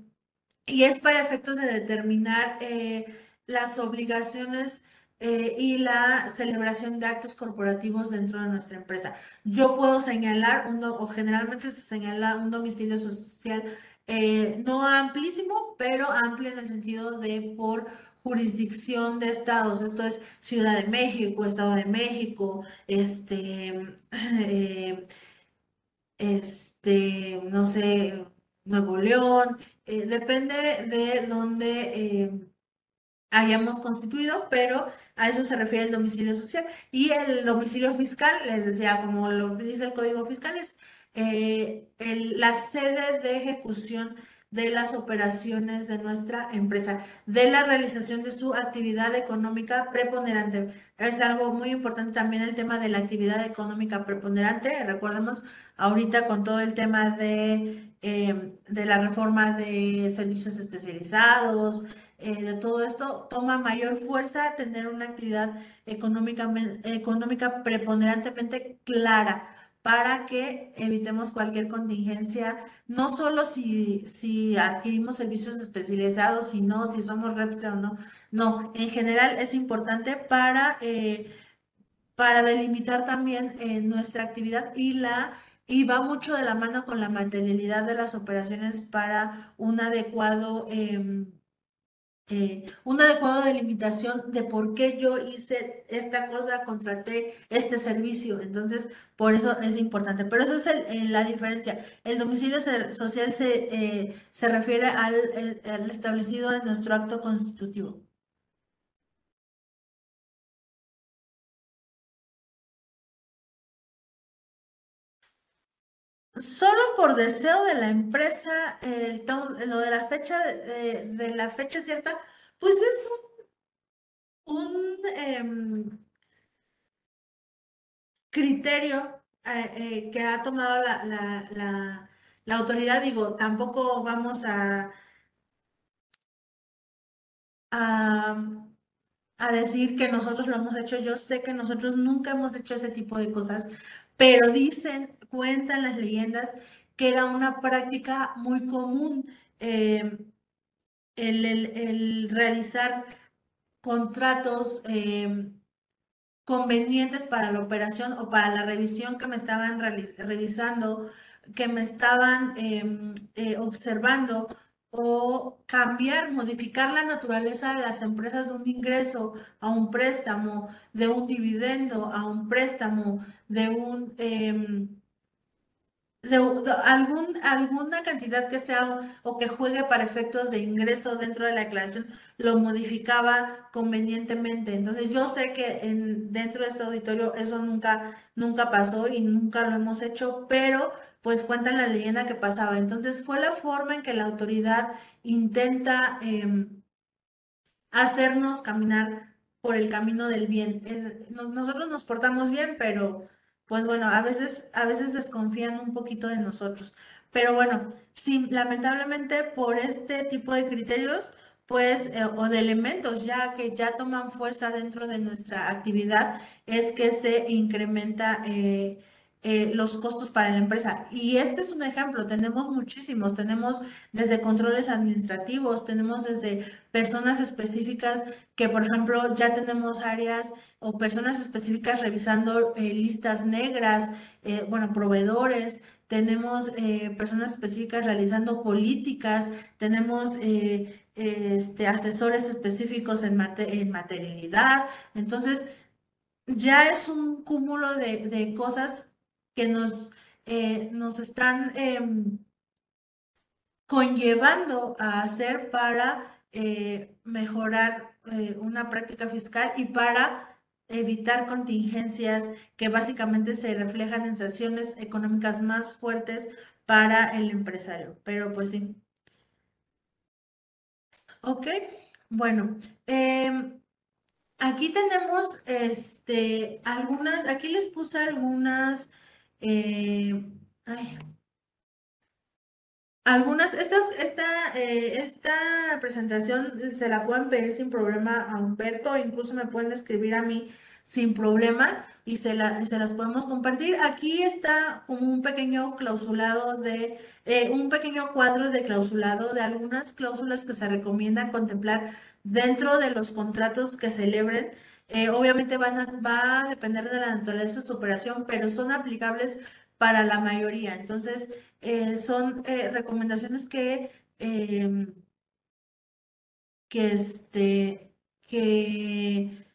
y es para efectos de determinar eh, las obligaciones eh, y la celebración de actos corporativos dentro de nuestra empresa. Yo puedo señalar, un o generalmente se señala un domicilio social eh, no amplísimo, pero amplio en el sentido de por jurisdicción de estados, esto es Ciudad de México, Estado de México, este, eh, este, no sé, Nuevo León, depende de dónde hayamos constituido, pero a eso se refiere el domicilio social. Y el domicilio fiscal, les decía, como lo dice el Código Fiscal, es eh, la sede de ejecución de las operaciones de nuestra empresa, de la realización de su actividad económica preponderante. Es algo muy importante también el tema de la actividad económica preponderante. Recordemos ahorita con todo el tema de, eh, de la reforma de servicios especializados, eh, de todo esto, toma mayor fuerza tener una actividad económica, económica preponderantemente clara para que evitemos cualquier contingencia, no solo si, si adquirimos servicios especializados, sino si somos reps o no, no, en general es importante para, eh, para delimitar también eh, nuestra actividad y la y va mucho de la mano con la materialidad de las operaciones para un adecuado em, eh, un adecuado delimitación de por qué yo hice esta cosa, contraté este servicio. Entonces, por eso es importante. Pero esa es eh, la diferencia. El domicilio social se, eh, se refiere al, al establecido en nuestro acto constitutivo. Solo por deseo de la empresa, lo de la fecha, de, la fecha cierta, pues es un, em, criterio eh, eh, que ha tomado la, autoridad. Digo, tampoco vamos a, a decir que nosotros lo hemos hecho. Yo sé que nosotros nunca hemos hecho ese tipo de cosas, pero dicen, cuentan las leyendas que era una práctica muy común eh, el, realizar contratos eh, convenientes para la operación o para la revisión que me estaban revisando, que me estaban em, eh, observando o cambiar, modificar la naturaleza de las empresas de un ingreso a un préstamo, de un dividendo a un préstamo, de un... Alguna cantidad que sea o que juegue para efectos de ingreso dentro de la declaración lo modificaba convenientemente. Entonces yo sé que en, dentro de este auditorio eso nunca, nunca pasó y nunca lo hemos hecho, pero pues cuentan la leyenda que pasaba. Entonces fue la forma en que la autoridad intenta em, hacernos caminar por el camino del bien. nosotros nos portamos bien, pero pues bueno, a veces, a veces desconfían un poquito de nosotros. Pero bueno, sí, lamentablemente por este tipo de criterios, pues, eh, o de elementos ya que ya toman fuerza dentro de nuestra actividad, es que se incrementa eh, eh, los costos para la empresa. Y este es un ejemplo, tenemos muchísimos, tenemos desde controles administrativos, tenemos desde personas específicas que, por ejemplo, ya tenemos áreas o personas específicas revisando eh, listas negras, eh, bueno, proveedores, tenemos personas específicas realizando políticas, tenemos este, asesores específicos en, en materialidad. Entonces, ya es un cúmulo de, de cosas que nos, eh, nos están em, conllevando a hacer para eh, mejorar eh, una práctica fiscal y para evitar contingencias que básicamente se reflejan en sanciones económicas más fuertes para el empresario. Pero pues sí. Ok, bueno. Em, aquí tenemos este, algunas, aquí les puse algunas eh, algunas, estas, esta, eh, esta presentación se la pueden pedir sin problema a Humberto, incluso me pueden escribir a mí sin problema y se, la, se las podemos compartir. Aquí está un pequeño clausulado de, eh, un pequeño cuadro de clausulado de algunas cláusulas que se recomiendan contemplar dentro de los contratos que celebren. Eh, obviamente van a, va a depender de la naturaleza de su operación, pero son aplicables para la mayoría. Entonces, eh, son eh, recomendaciones que, em, que, este, que,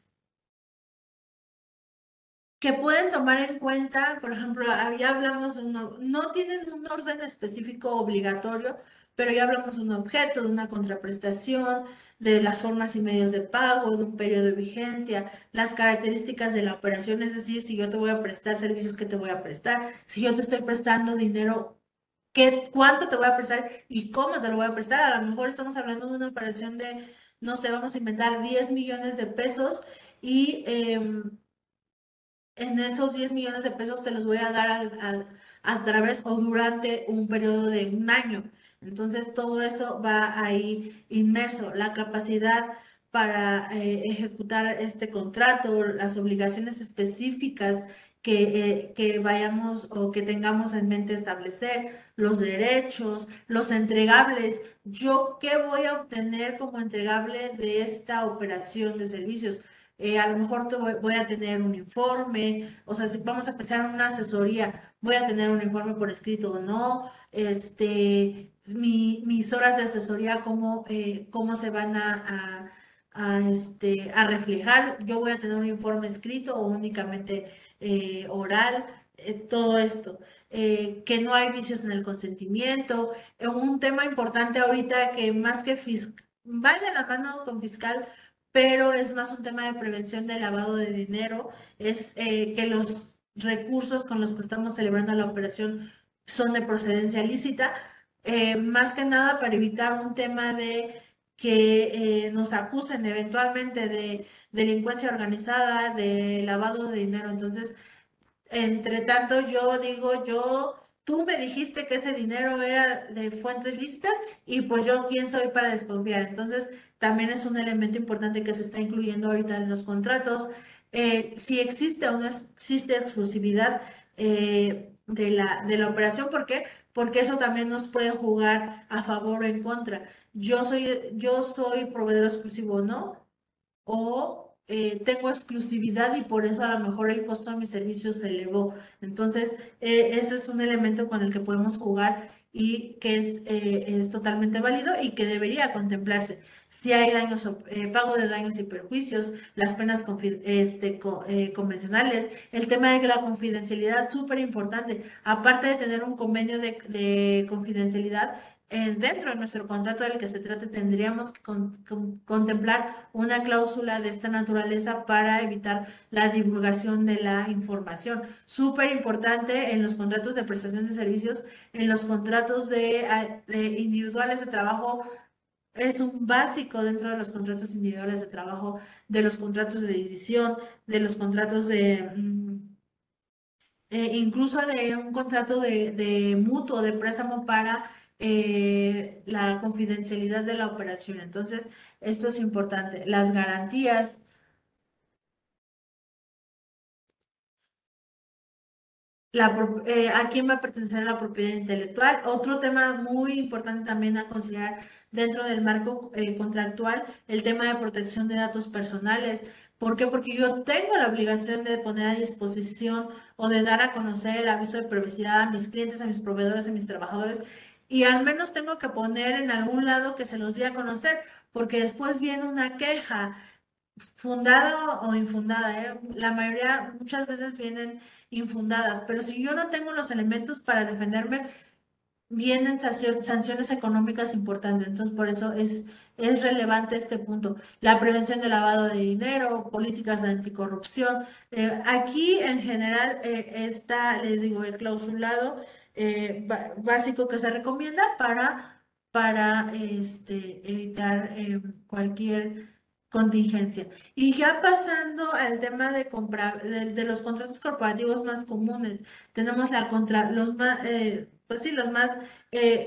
que pueden tomar en cuenta, por ejemplo, hablamos no tienen un orden específico obligatorio, pero ya hablamos de un objeto, de una contraprestación, de las formas y medios de pago, de un periodo de vigencia, las características de la operación, es decir, si yo te voy a prestar servicios, ¿qué te voy a prestar? Si yo te estoy prestando dinero, ¿qué, ¿cuánto te voy a prestar y cómo te lo voy a prestar? A lo mejor estamos hablando de una operación de, no sé, vamos a inventar 10 millones de pesos y em, en esos 10 millones de pesos te los voy a dar a través o durante un periodo de un año. Entonces, todo eso va ahí inmerso. La capacidad para eh, ejecutar este contrato, las obligaciones específicas que, eh, que, vayamos o que tengamos en mente establecer, los derechos, los entregables. ¿Yo qué voy a obtener como entregable de esta operación de servicios? Eh, a lo mejor voy, a tener un informe, o sea, si vamos a empezar una asesoría, voy a tener un informe por escrito o no, este, mis horas de asesoría, cómo, eh, cómo se van a, este, a reflejar. Yo voy a tener un informe escrito o únicamente eh, oral, todo esto. que no hay vicios en el consentimiento. un tema importante ahorita que más que va de la mano con fiscal, pero es más un tema de prevención de lavado de dinero, es que los recursos con los que estamos celebrando la operación son de procedencia lícita, eh, más que nada para evitar un tema de que eh, nos acusen eventualmente de delincuencia organizada, de lavado de dinero. Entonces, entre tanto, yo digo, yo, tú me dijiste que ese dinero era de fuentes lícitas y pues yo, ¿quién soy para desconfiar? Entonces, también es un elemento importante que se está incluyendo ahorita en los contratos. Eh, si existe o no existe exclusividad de, la, de la operación, ¿por qué? porque eso también nos puede jugar a favor o en contra. Yo soy, yo soy proveedor exclusivo, ¿no? O eh, tengo exclusividad y por eso a lo mejor el costo de mis servicios se elevó. Entonces, eh, eso es un elemento con el que podemos jugar y que es, eh, es totalmente válido y que debería contemplarse. Si hay daños, eh, pago de daños y perjuicios, las penas este, eh, convencionales, el tema de la confidencialidad, súper importante. Aparte de tener un convenio de confidencialidad, dentro de nuestro contrato del que se trate, tendríamos que contemplar una cláusula de esta naturaleza para evitar la divulgación de la información. Súper importante en los contratos de prestación de servicios, en los contratos de, individuales de trabajo, es un básico dentro de los contratos individuales de trabajo, de los contratos de edición, de los contratos de... Mm, eh, incluso de un contrato de, de mutuo, de préstamo para eh, la confidencialidad de la operación. Entonces, esto es importante. Las garantías. Eh, ¿A quién va a pertenecer la propiedad intelectual? Otro tema muy importante también a considerar dentro del marco eh, contractual, el tema de protección de datos personales. ¿Por qué? Porque yo tengo la obligación de poner a disposición o de dar a conocer el aviso de privacidad a mis clientes, a mis proveedores, a mis trabajadores y al menos tengo que poner en algún lado que se los dé a conocer, porque después viene una queja fundada o infundada. ¿eh? La mayoría muchas veces vienen infundadas, pero si yo no tengo los elementos para defenderme, vienen sanciones económicas importantes. Entonces, por eso es, es relevante este punto. La prevención del lavado de dinero, políticas de anticorrupción. Eh, aquí, en general, eh, está, les digo, el clausulado eh, básico que se recomienda para, para este, evitar eh, cualquier contingencia. Y ya pasando al tema de, compra, de, los contratos corporativos más comunes, tenemos la contra, los, eh, pues sí, los más,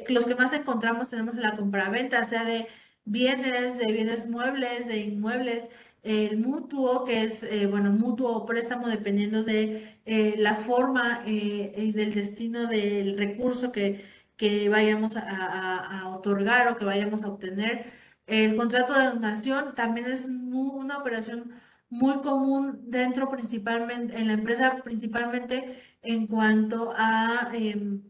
los que más encontramos tenemos en la compraventa, sea de bienes, de bienes muebles, de inmuebles, el mutuo, que es, eh, bueno, mutuo o préstamo dependiendo de eh, la forma y del destino del recurso que, que vayamos a, otorgar o que vayamos a obtener. El contrato de donación también es una operación muy común dentro principalmente, en la empresa principalmente en cuanto a, em,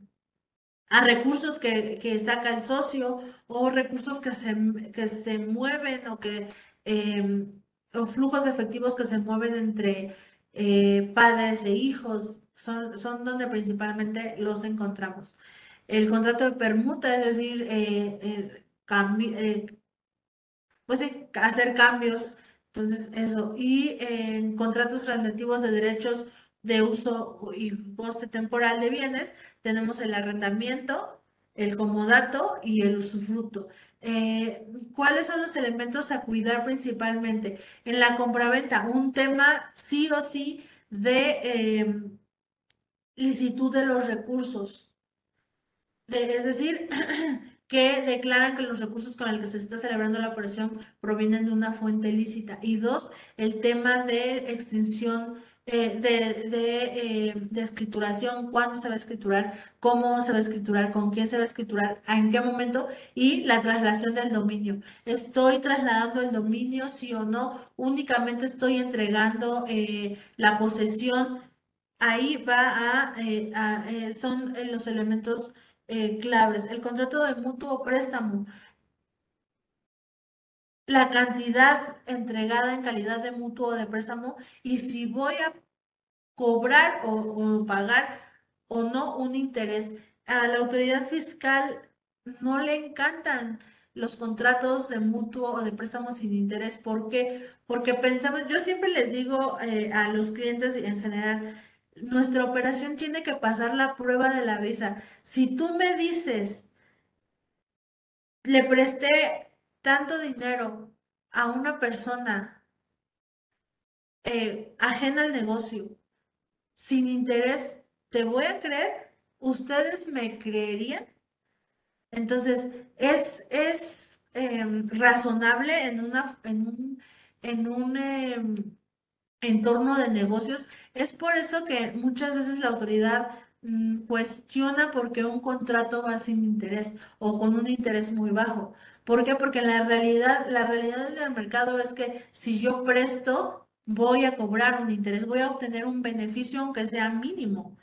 a recursos que, saca el socio o recursos que se, que se mueven o que em, o flujos efectivos que se mueven entre eh, padres e hijos son, son donde principalmente los encontramos. El contrato de permuta, es decir, eh, eh, pues hacer cambios entonces, eso. Y en contratos relativos de derechos de uso y goce temporal de bienes, tenemos el arrendamiento, el comodato y el usufructo. Eh, ¿Cuáles son los elementos a cuidar principalmente? En la compraventa, un tema sí o sí de em, licitud de los recursos. es decir, que declaran que los recursos con los que se está celebrando la operación provienen de una fuente lícita. Y dos, el tema de extinción eh, de, de, eh, de, escrituración, cuándo se va a escriturar, cómo se va a escriturar, con quién se va a escriturar, en qué momento, y la traslación del dominio. ¿Estoy trasladando el dominio, sí o no? Únicamente estoy entregando eh, la posesión. Ahí va a, a son los elementos eh, claves. El contrato de mutuo préstamo. La cantidad entregada en calidad de mutuo de préstamo y si voy a cobrar o, pagar o no un interés. A la autoridad fiscal no le encantan los contratos de mutuo o de préstamo sin interés. ¿Por qué? Porque pensamos, yo siempre les digo eh, a los clientes en general, nuestra operación tiene que pasar la prueba de la visa. Si tú me dices, le presté tanto dinero a una persona eh, ajena al negocio, sin interés, ¿te voy a creer? ¿Ustedes me creerían? Entonces, es, es em, razonable en, una, en un, en un em, entorno de negocios. Es por eso que muchas veces la autoridad mm, cuestiona por qué un contrato va sin interés o con un interés muy bajo. ¿Por qué? Porque la realidad, la realidad del mercado es que si yo presto, voy a cobrar un interés, voy a obtener un beneficio aunque sea mínimo.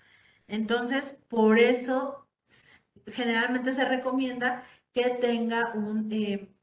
Entonces, por eso generalmente se recomienda que tenga un, eh,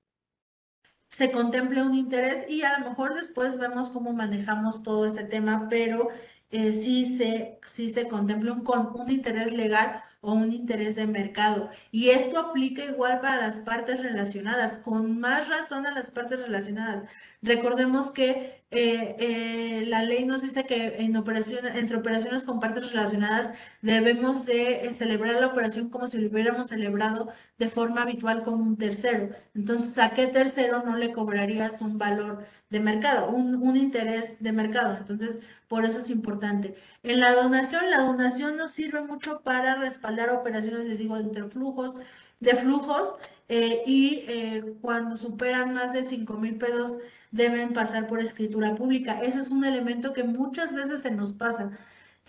se contemple un interés y a lo mejor después vemos cómo manejamos todo ese tema, pero eh, sí, se, sí se contempla un, un interés legal o un interés de mercado. Y esto aplica igual para las partes relacionadas, con más razón a las partes relacionadas. Recordemos que eh, eh, la ley nos dice que en operaciones, entre operaciones con partes relacionadas debemos de eh, celebrar la operación como si lo hubiéramos celebrado de forma habitual con un tercero. Entonces, ¿a qué tercero no le cobrarías un valor de mercado, un, un interés de mercado? Entonces, por eso es importante. En la donación, la donación nos sirve mucho para respaldar operaciones, les digo, entre flujos, de flujos, y cuando superan más de 5 mil pesos deben pasar por escritura pública. Ese es un elemento que muchas veces se nos pasa.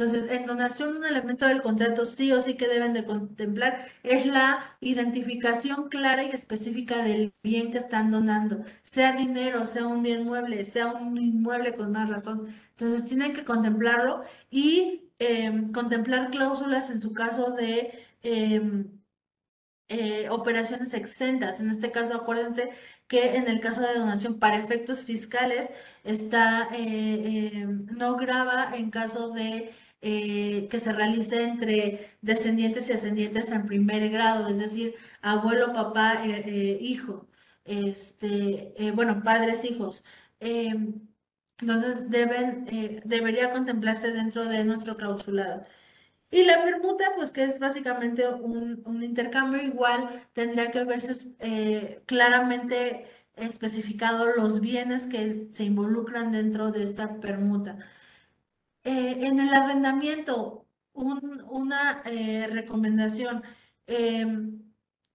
Entonces, en donación, un elemento del contrato sí o sí que deben de contemplar es la identificación clara y específica del bien que están donando, sea dinero, sea un bien mueble, sea un inmueble con más razón. Entonces, tienen que contemplarlo y em, contemplar cláusulas en su caso de... Em, eh, operaciones exentas. En este caso, acuérdense que en el caso de donación para efectos fiscales está eh, eh, no graba en caso de que se realice entre descendientes y ascendientes en primer grado, es decir, abuelo, papá, hijo, este, bueno, padres, hijos. entonces deben, debería contemplarse dentro de nuestro clausulado. Y la permuta, pues que es básicamente un, intercambio igual, tendría que verse eh, claramente especificado los bienes que se involucran dentro de esta permuta. Eh, en el arrendamiento, una eh, recomendación, em,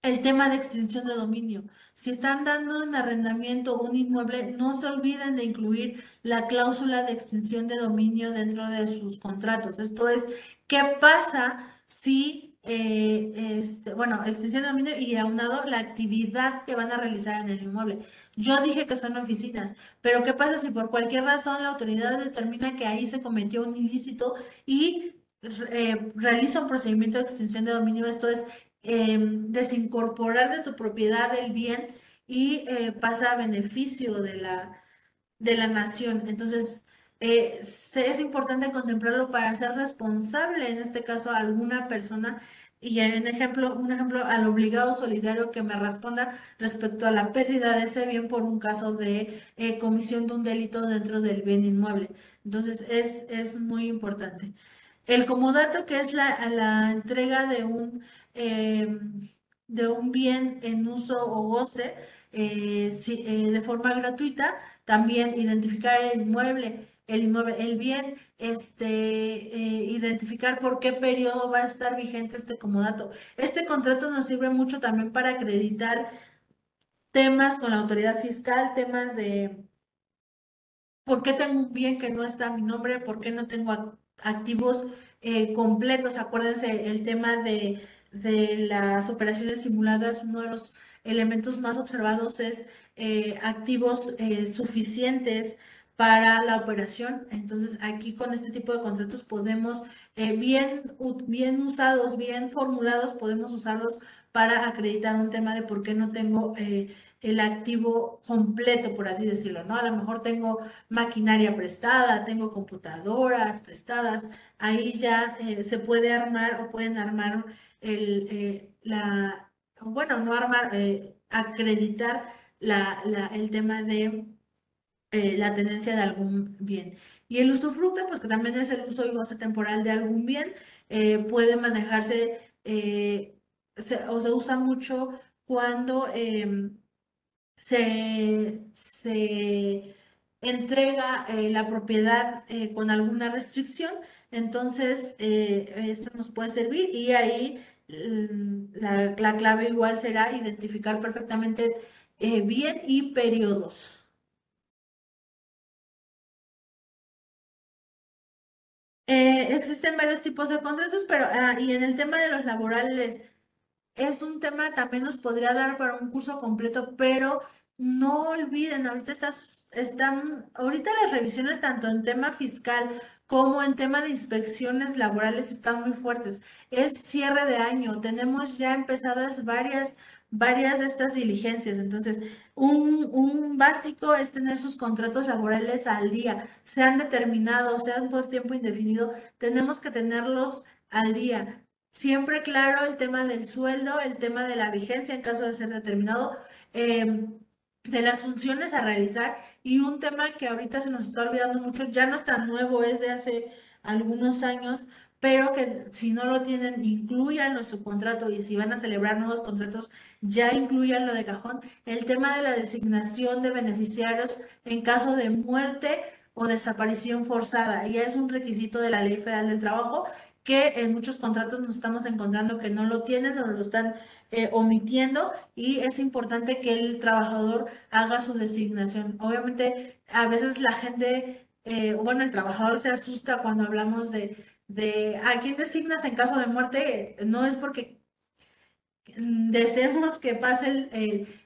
el tema de extinción de dominio. Si están dando en arrendamiento un inmueble, no se olviden de incluir la cláusula de extinción de dominio dentro de sus contratos. Esto es, ¿qué pasa si, eh, este, bueno, extinción de dominio y aunado la actividad que van a realizar en el inmueble? Yo dije que son oficinas, pero ¿qué pasa si por cualquier razón la autoridad determina que ahí se cometió un ilícito y eh, realiza un procedimiento de extinción de dominio? Esto es, Em, desincorporar de tu propiedad el bien y eh, pasa a beneficio de la, de la nación. Entonces, eh, es importante contemplarlo para ser responsable, en este caso, a alguna persona y en ejemplo, un ejemplo al obligado solidario que me responda respecto a la pérdida de ese bien por un caso de eh, comisión de un delito dentro del bien inmueble. Entonces, es, es muy importante. El comodato, que es la, la entrega de un Em, de un bien en uso o goce eh, eh, de forma gratuita, también identificar el inmueble, el inmueble, el bien, este, eh, identificar por qué periodo va a estar vigente este comodato. Este contrato nos sirve mucho también para acreditar temas con la autoridad fiscal, temas de por qué tengo un bien que no está a mi nombre, por qué no tengo activos completos. Acuérdense el tema de de las operaciones simuladas, uno de los elementos más observados es eh, activos eh, suficientes para la operación. Entonces, aquí con este tipo de contratos podemos, eh, bien, bien usados, bien formulados, podemos usarlos para acreditar un tema de por qué no tengo el activo completo, por así decirlo, ¿no? A lo mejor tengo maquinaria prestada, tengo computadoras prestadas, ahí ya se puede armar o pueden armar el, eh, la, bueno, no armar, eh, acreditar la, el tema de eh, la tenencia de algún bien. Y el usufructo, pues que también es el uso y goce temporal de algún bien, puede manejarse o se usa mucho cuando em, se, se entrega la propiedad con alguna restricción, entonces esto nos puede servir y ahí Mm, la, clave igual será identificar perfectamente eh, bien y periodos. Eh, existen varios tipos de contratos, pero ah, y en el tema de los laborales es un tema también nos podría dar para un curso completo, pero no olviden, ahorita estás, están, ahorita las revisiones tanto en tema fiscal como en tema de inspecciones laborales están muy fuertes. Es cierre de año, tenemos ya empezadas varias, varias de estas diligencias. Entonces, un, un básico es tener sus contratos laborales al día, sean determinados, sean por tiempo indefinido, tenemos que tenerlos al día. Siempre claro el tema del sueldo, el tema de la vigencia en caso de ser determinado. Em, de las funciones a realizar y un tema que ahorita se nos está olvidando mucho, ya no es tan nuevo, es de hace algunos años, pero que si no lo tienen, incluyanlo en su contrato y si van a celebrar nuevos contratos, ya incluyanlo de cajón. El tema de la designación de beneficiarios en caso de muerte o desaparición forzada, ya es un requisito de la Ley Federal del Trabajo que en muchos contratos nos estamos encontrando que no lo tienen o lo están eh, omitiendo y es importante que el trabajador haga su designación. Obviamente, a veces la gente, eh, bueno, el trabajador se asusta cuando hablamos de, de a quién designas en caso de muerte, no es porque deseemos que pase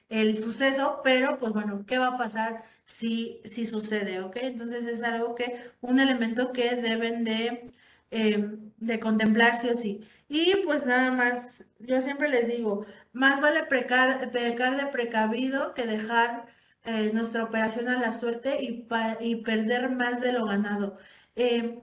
el, suceso, pero pues bueno, ¿qué va a pasar si, si sucede? ¿Ok? Entonces es algo que, un elemento que deben de, eh, de contemplar sí o sí. Y pues nada más, yo siempre les digo, más vale pecar, de precavido que dejar eh, nuestra operación a la suerte y, y, perder más de lo ganado. Em,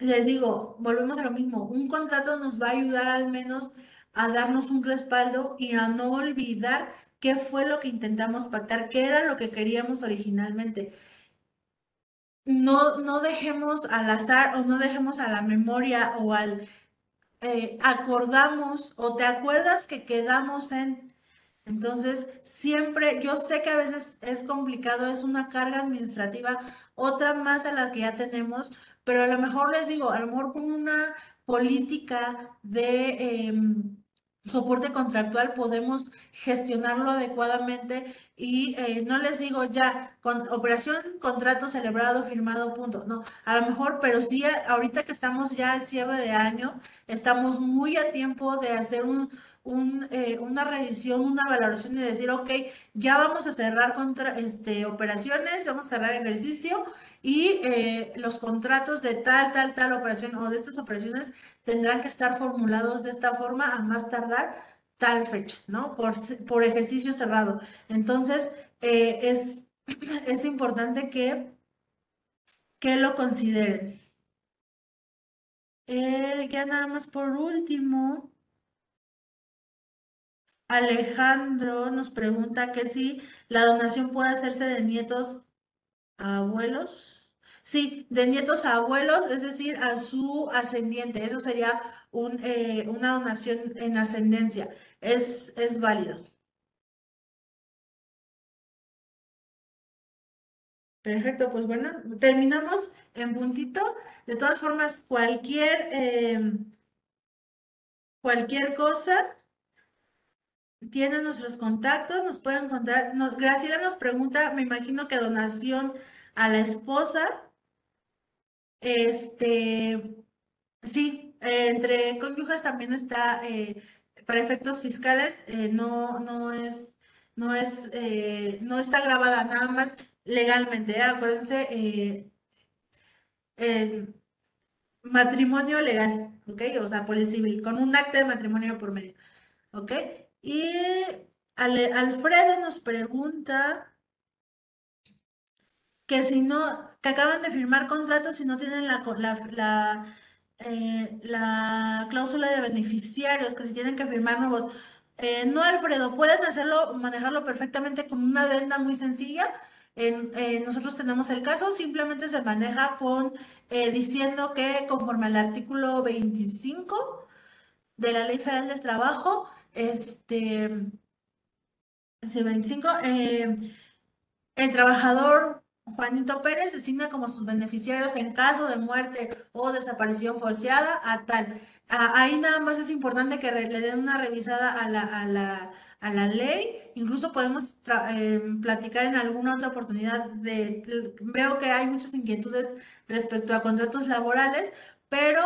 les digo, volvemos a lo mismo, un contrato nos va a ayudar al menos a darnos un respaldo y a no olvidar qué fue lo que intentamos pactar, qué era lo que queríamos originalmente. No, no dejemos al azar o no dejemos a la memoria o al eh, acordamos o te acuerdas que quedamos en... Entonces, siempre, yo sé que a veces es complicado, es una carga administrativa, otra más a la que ya tenemos, pero a lo mejor les digo, a lo mejor con una política de, em, soporte contractual podemos gestionarlo adecuadamente y eh, no les digo ya, con operación, contrato celebrado, firmado, punto. No, a lo mejor, pero sí, ahorita que estamos ya al cierre de año, estamos muy a tiempo de hacer un, eh, una revisión, una valoración y decir, ok, ya vamos a cerrar contra, este, operaciones, vamos a cerrar ejercicio y eh, los contratos de tal, tal, tal operación o de estas operaciones tendrán que estar formulados de esta forma a más tardar tal fecha, ¿no? Por, por ejercicio cerrado. Entonces, eh, es, es importante que, que lo consideren. ya nada más por último. Alejandro nos pregunta que si la donación puede hacerse de nietos abuelos. Sí, de nietos a abuelos, es decir, a su ascendiente. Eso sería eh, una donación en ascendencia. Es, es válido. Perfecto, pues bueno, terminamos en puntito. De todas formas, cualquier, em, cualquier cosa, tienen nuestros contactos, nos pueden contar. Graciela nos pregunta, me imagino que donación a la esposa. Este, sí, entre cónyuges también está, eh, para efectos fiscales, eh, no, no es, no es, eh, no está grabada nada más legalmente. Acuérdense, matrimonio legal, ¿ok? O sea, por el civil, con un acta de matrimonio por medio, ¿ok? Y Alfredo nos pregunta que si no, que acaban de firmar contratos y no tienen la, la, eh, la, cláusula de beneficiarios, que si tienen que firmar nuevos. Eh, no, Alfredo, pueden hacerlo, manejarlo perfectamente con una adenda muy sencilla. En, eh, nosotros tenemos el caso, simplemente se maneja con diciendo que conforme al artículo 25 de la Ley Federal del Trabajo, este, 25, eh, el trabajador Juanito Pérez designa como sus beneficiarios en caso de muerte o desaparición forzada a tal. ahí nada más es importante que le den una revisada a la, a la, a la ley. Incluso podemos em, platicar en alguna otra oportunidad veo que hay muchas inquietudes respecto a contratos laborales, pero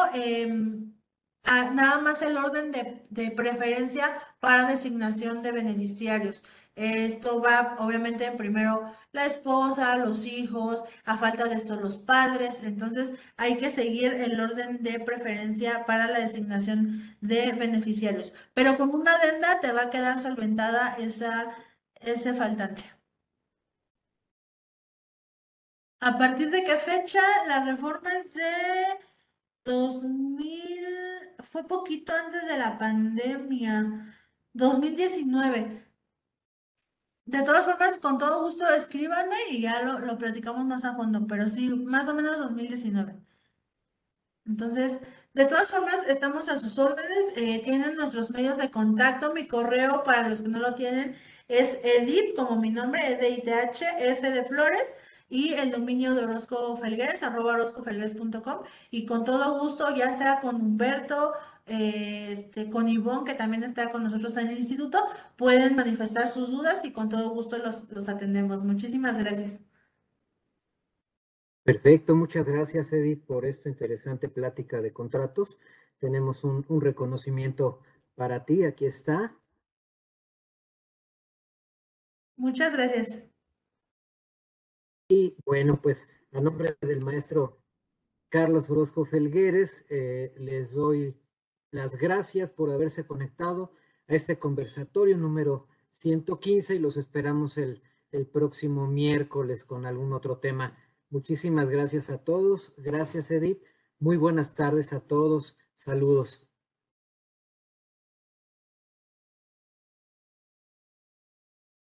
nada más el orden de, preferencia para designación de beneficiarios. Esto va, obviamente, primero la esposa, los hijos, a falta de esto los padres. Entonces, hay que seguir el orden de preferencia para la designación de beneficiarios. Pero con una adenda te va a quedar solventada esa, ese faltante. ¿A partir de qué fecha? La reforma es de 2000 fue poquito antes de la pandemia, 2019. De todas formas, con todo gusto escríbanme y ya lo, platicamos más a fondo, pero sí, más o menos 2019. Entonces, de todas formas, estamos a sus órdenes, eh, tienen nuestros medios de contacto, mi correo para los que no lo tienen es edit, como mi nombre, edith, F de Flores, y el dominio de Orozco Felgueres, arroba orozcofelgueres.com y con todo gusto, ya sea con Humberto, este, con Ivonne, que también está con nosotros en el instituto, pueden manifestar sus dudas y con todo gusto los, los atendemos. Muchísimas gracias. Perfecto, muchas gracias Edith por esta interesante plática de contratos. Tenemos un, un reconocimiento para ti, aquí está. Muchas gracias. Y bueno, pues a nombre del maestro Carlos Orozco Felgueres, eh, les doy las gracias por haberse conectado a este conversatorio número 115 y los esperamos el, el próximo miércoles con algún otro tema. Muchísimas gracias a todos. Gracias, Edith. Muy buenas tardes a todos. Saludos.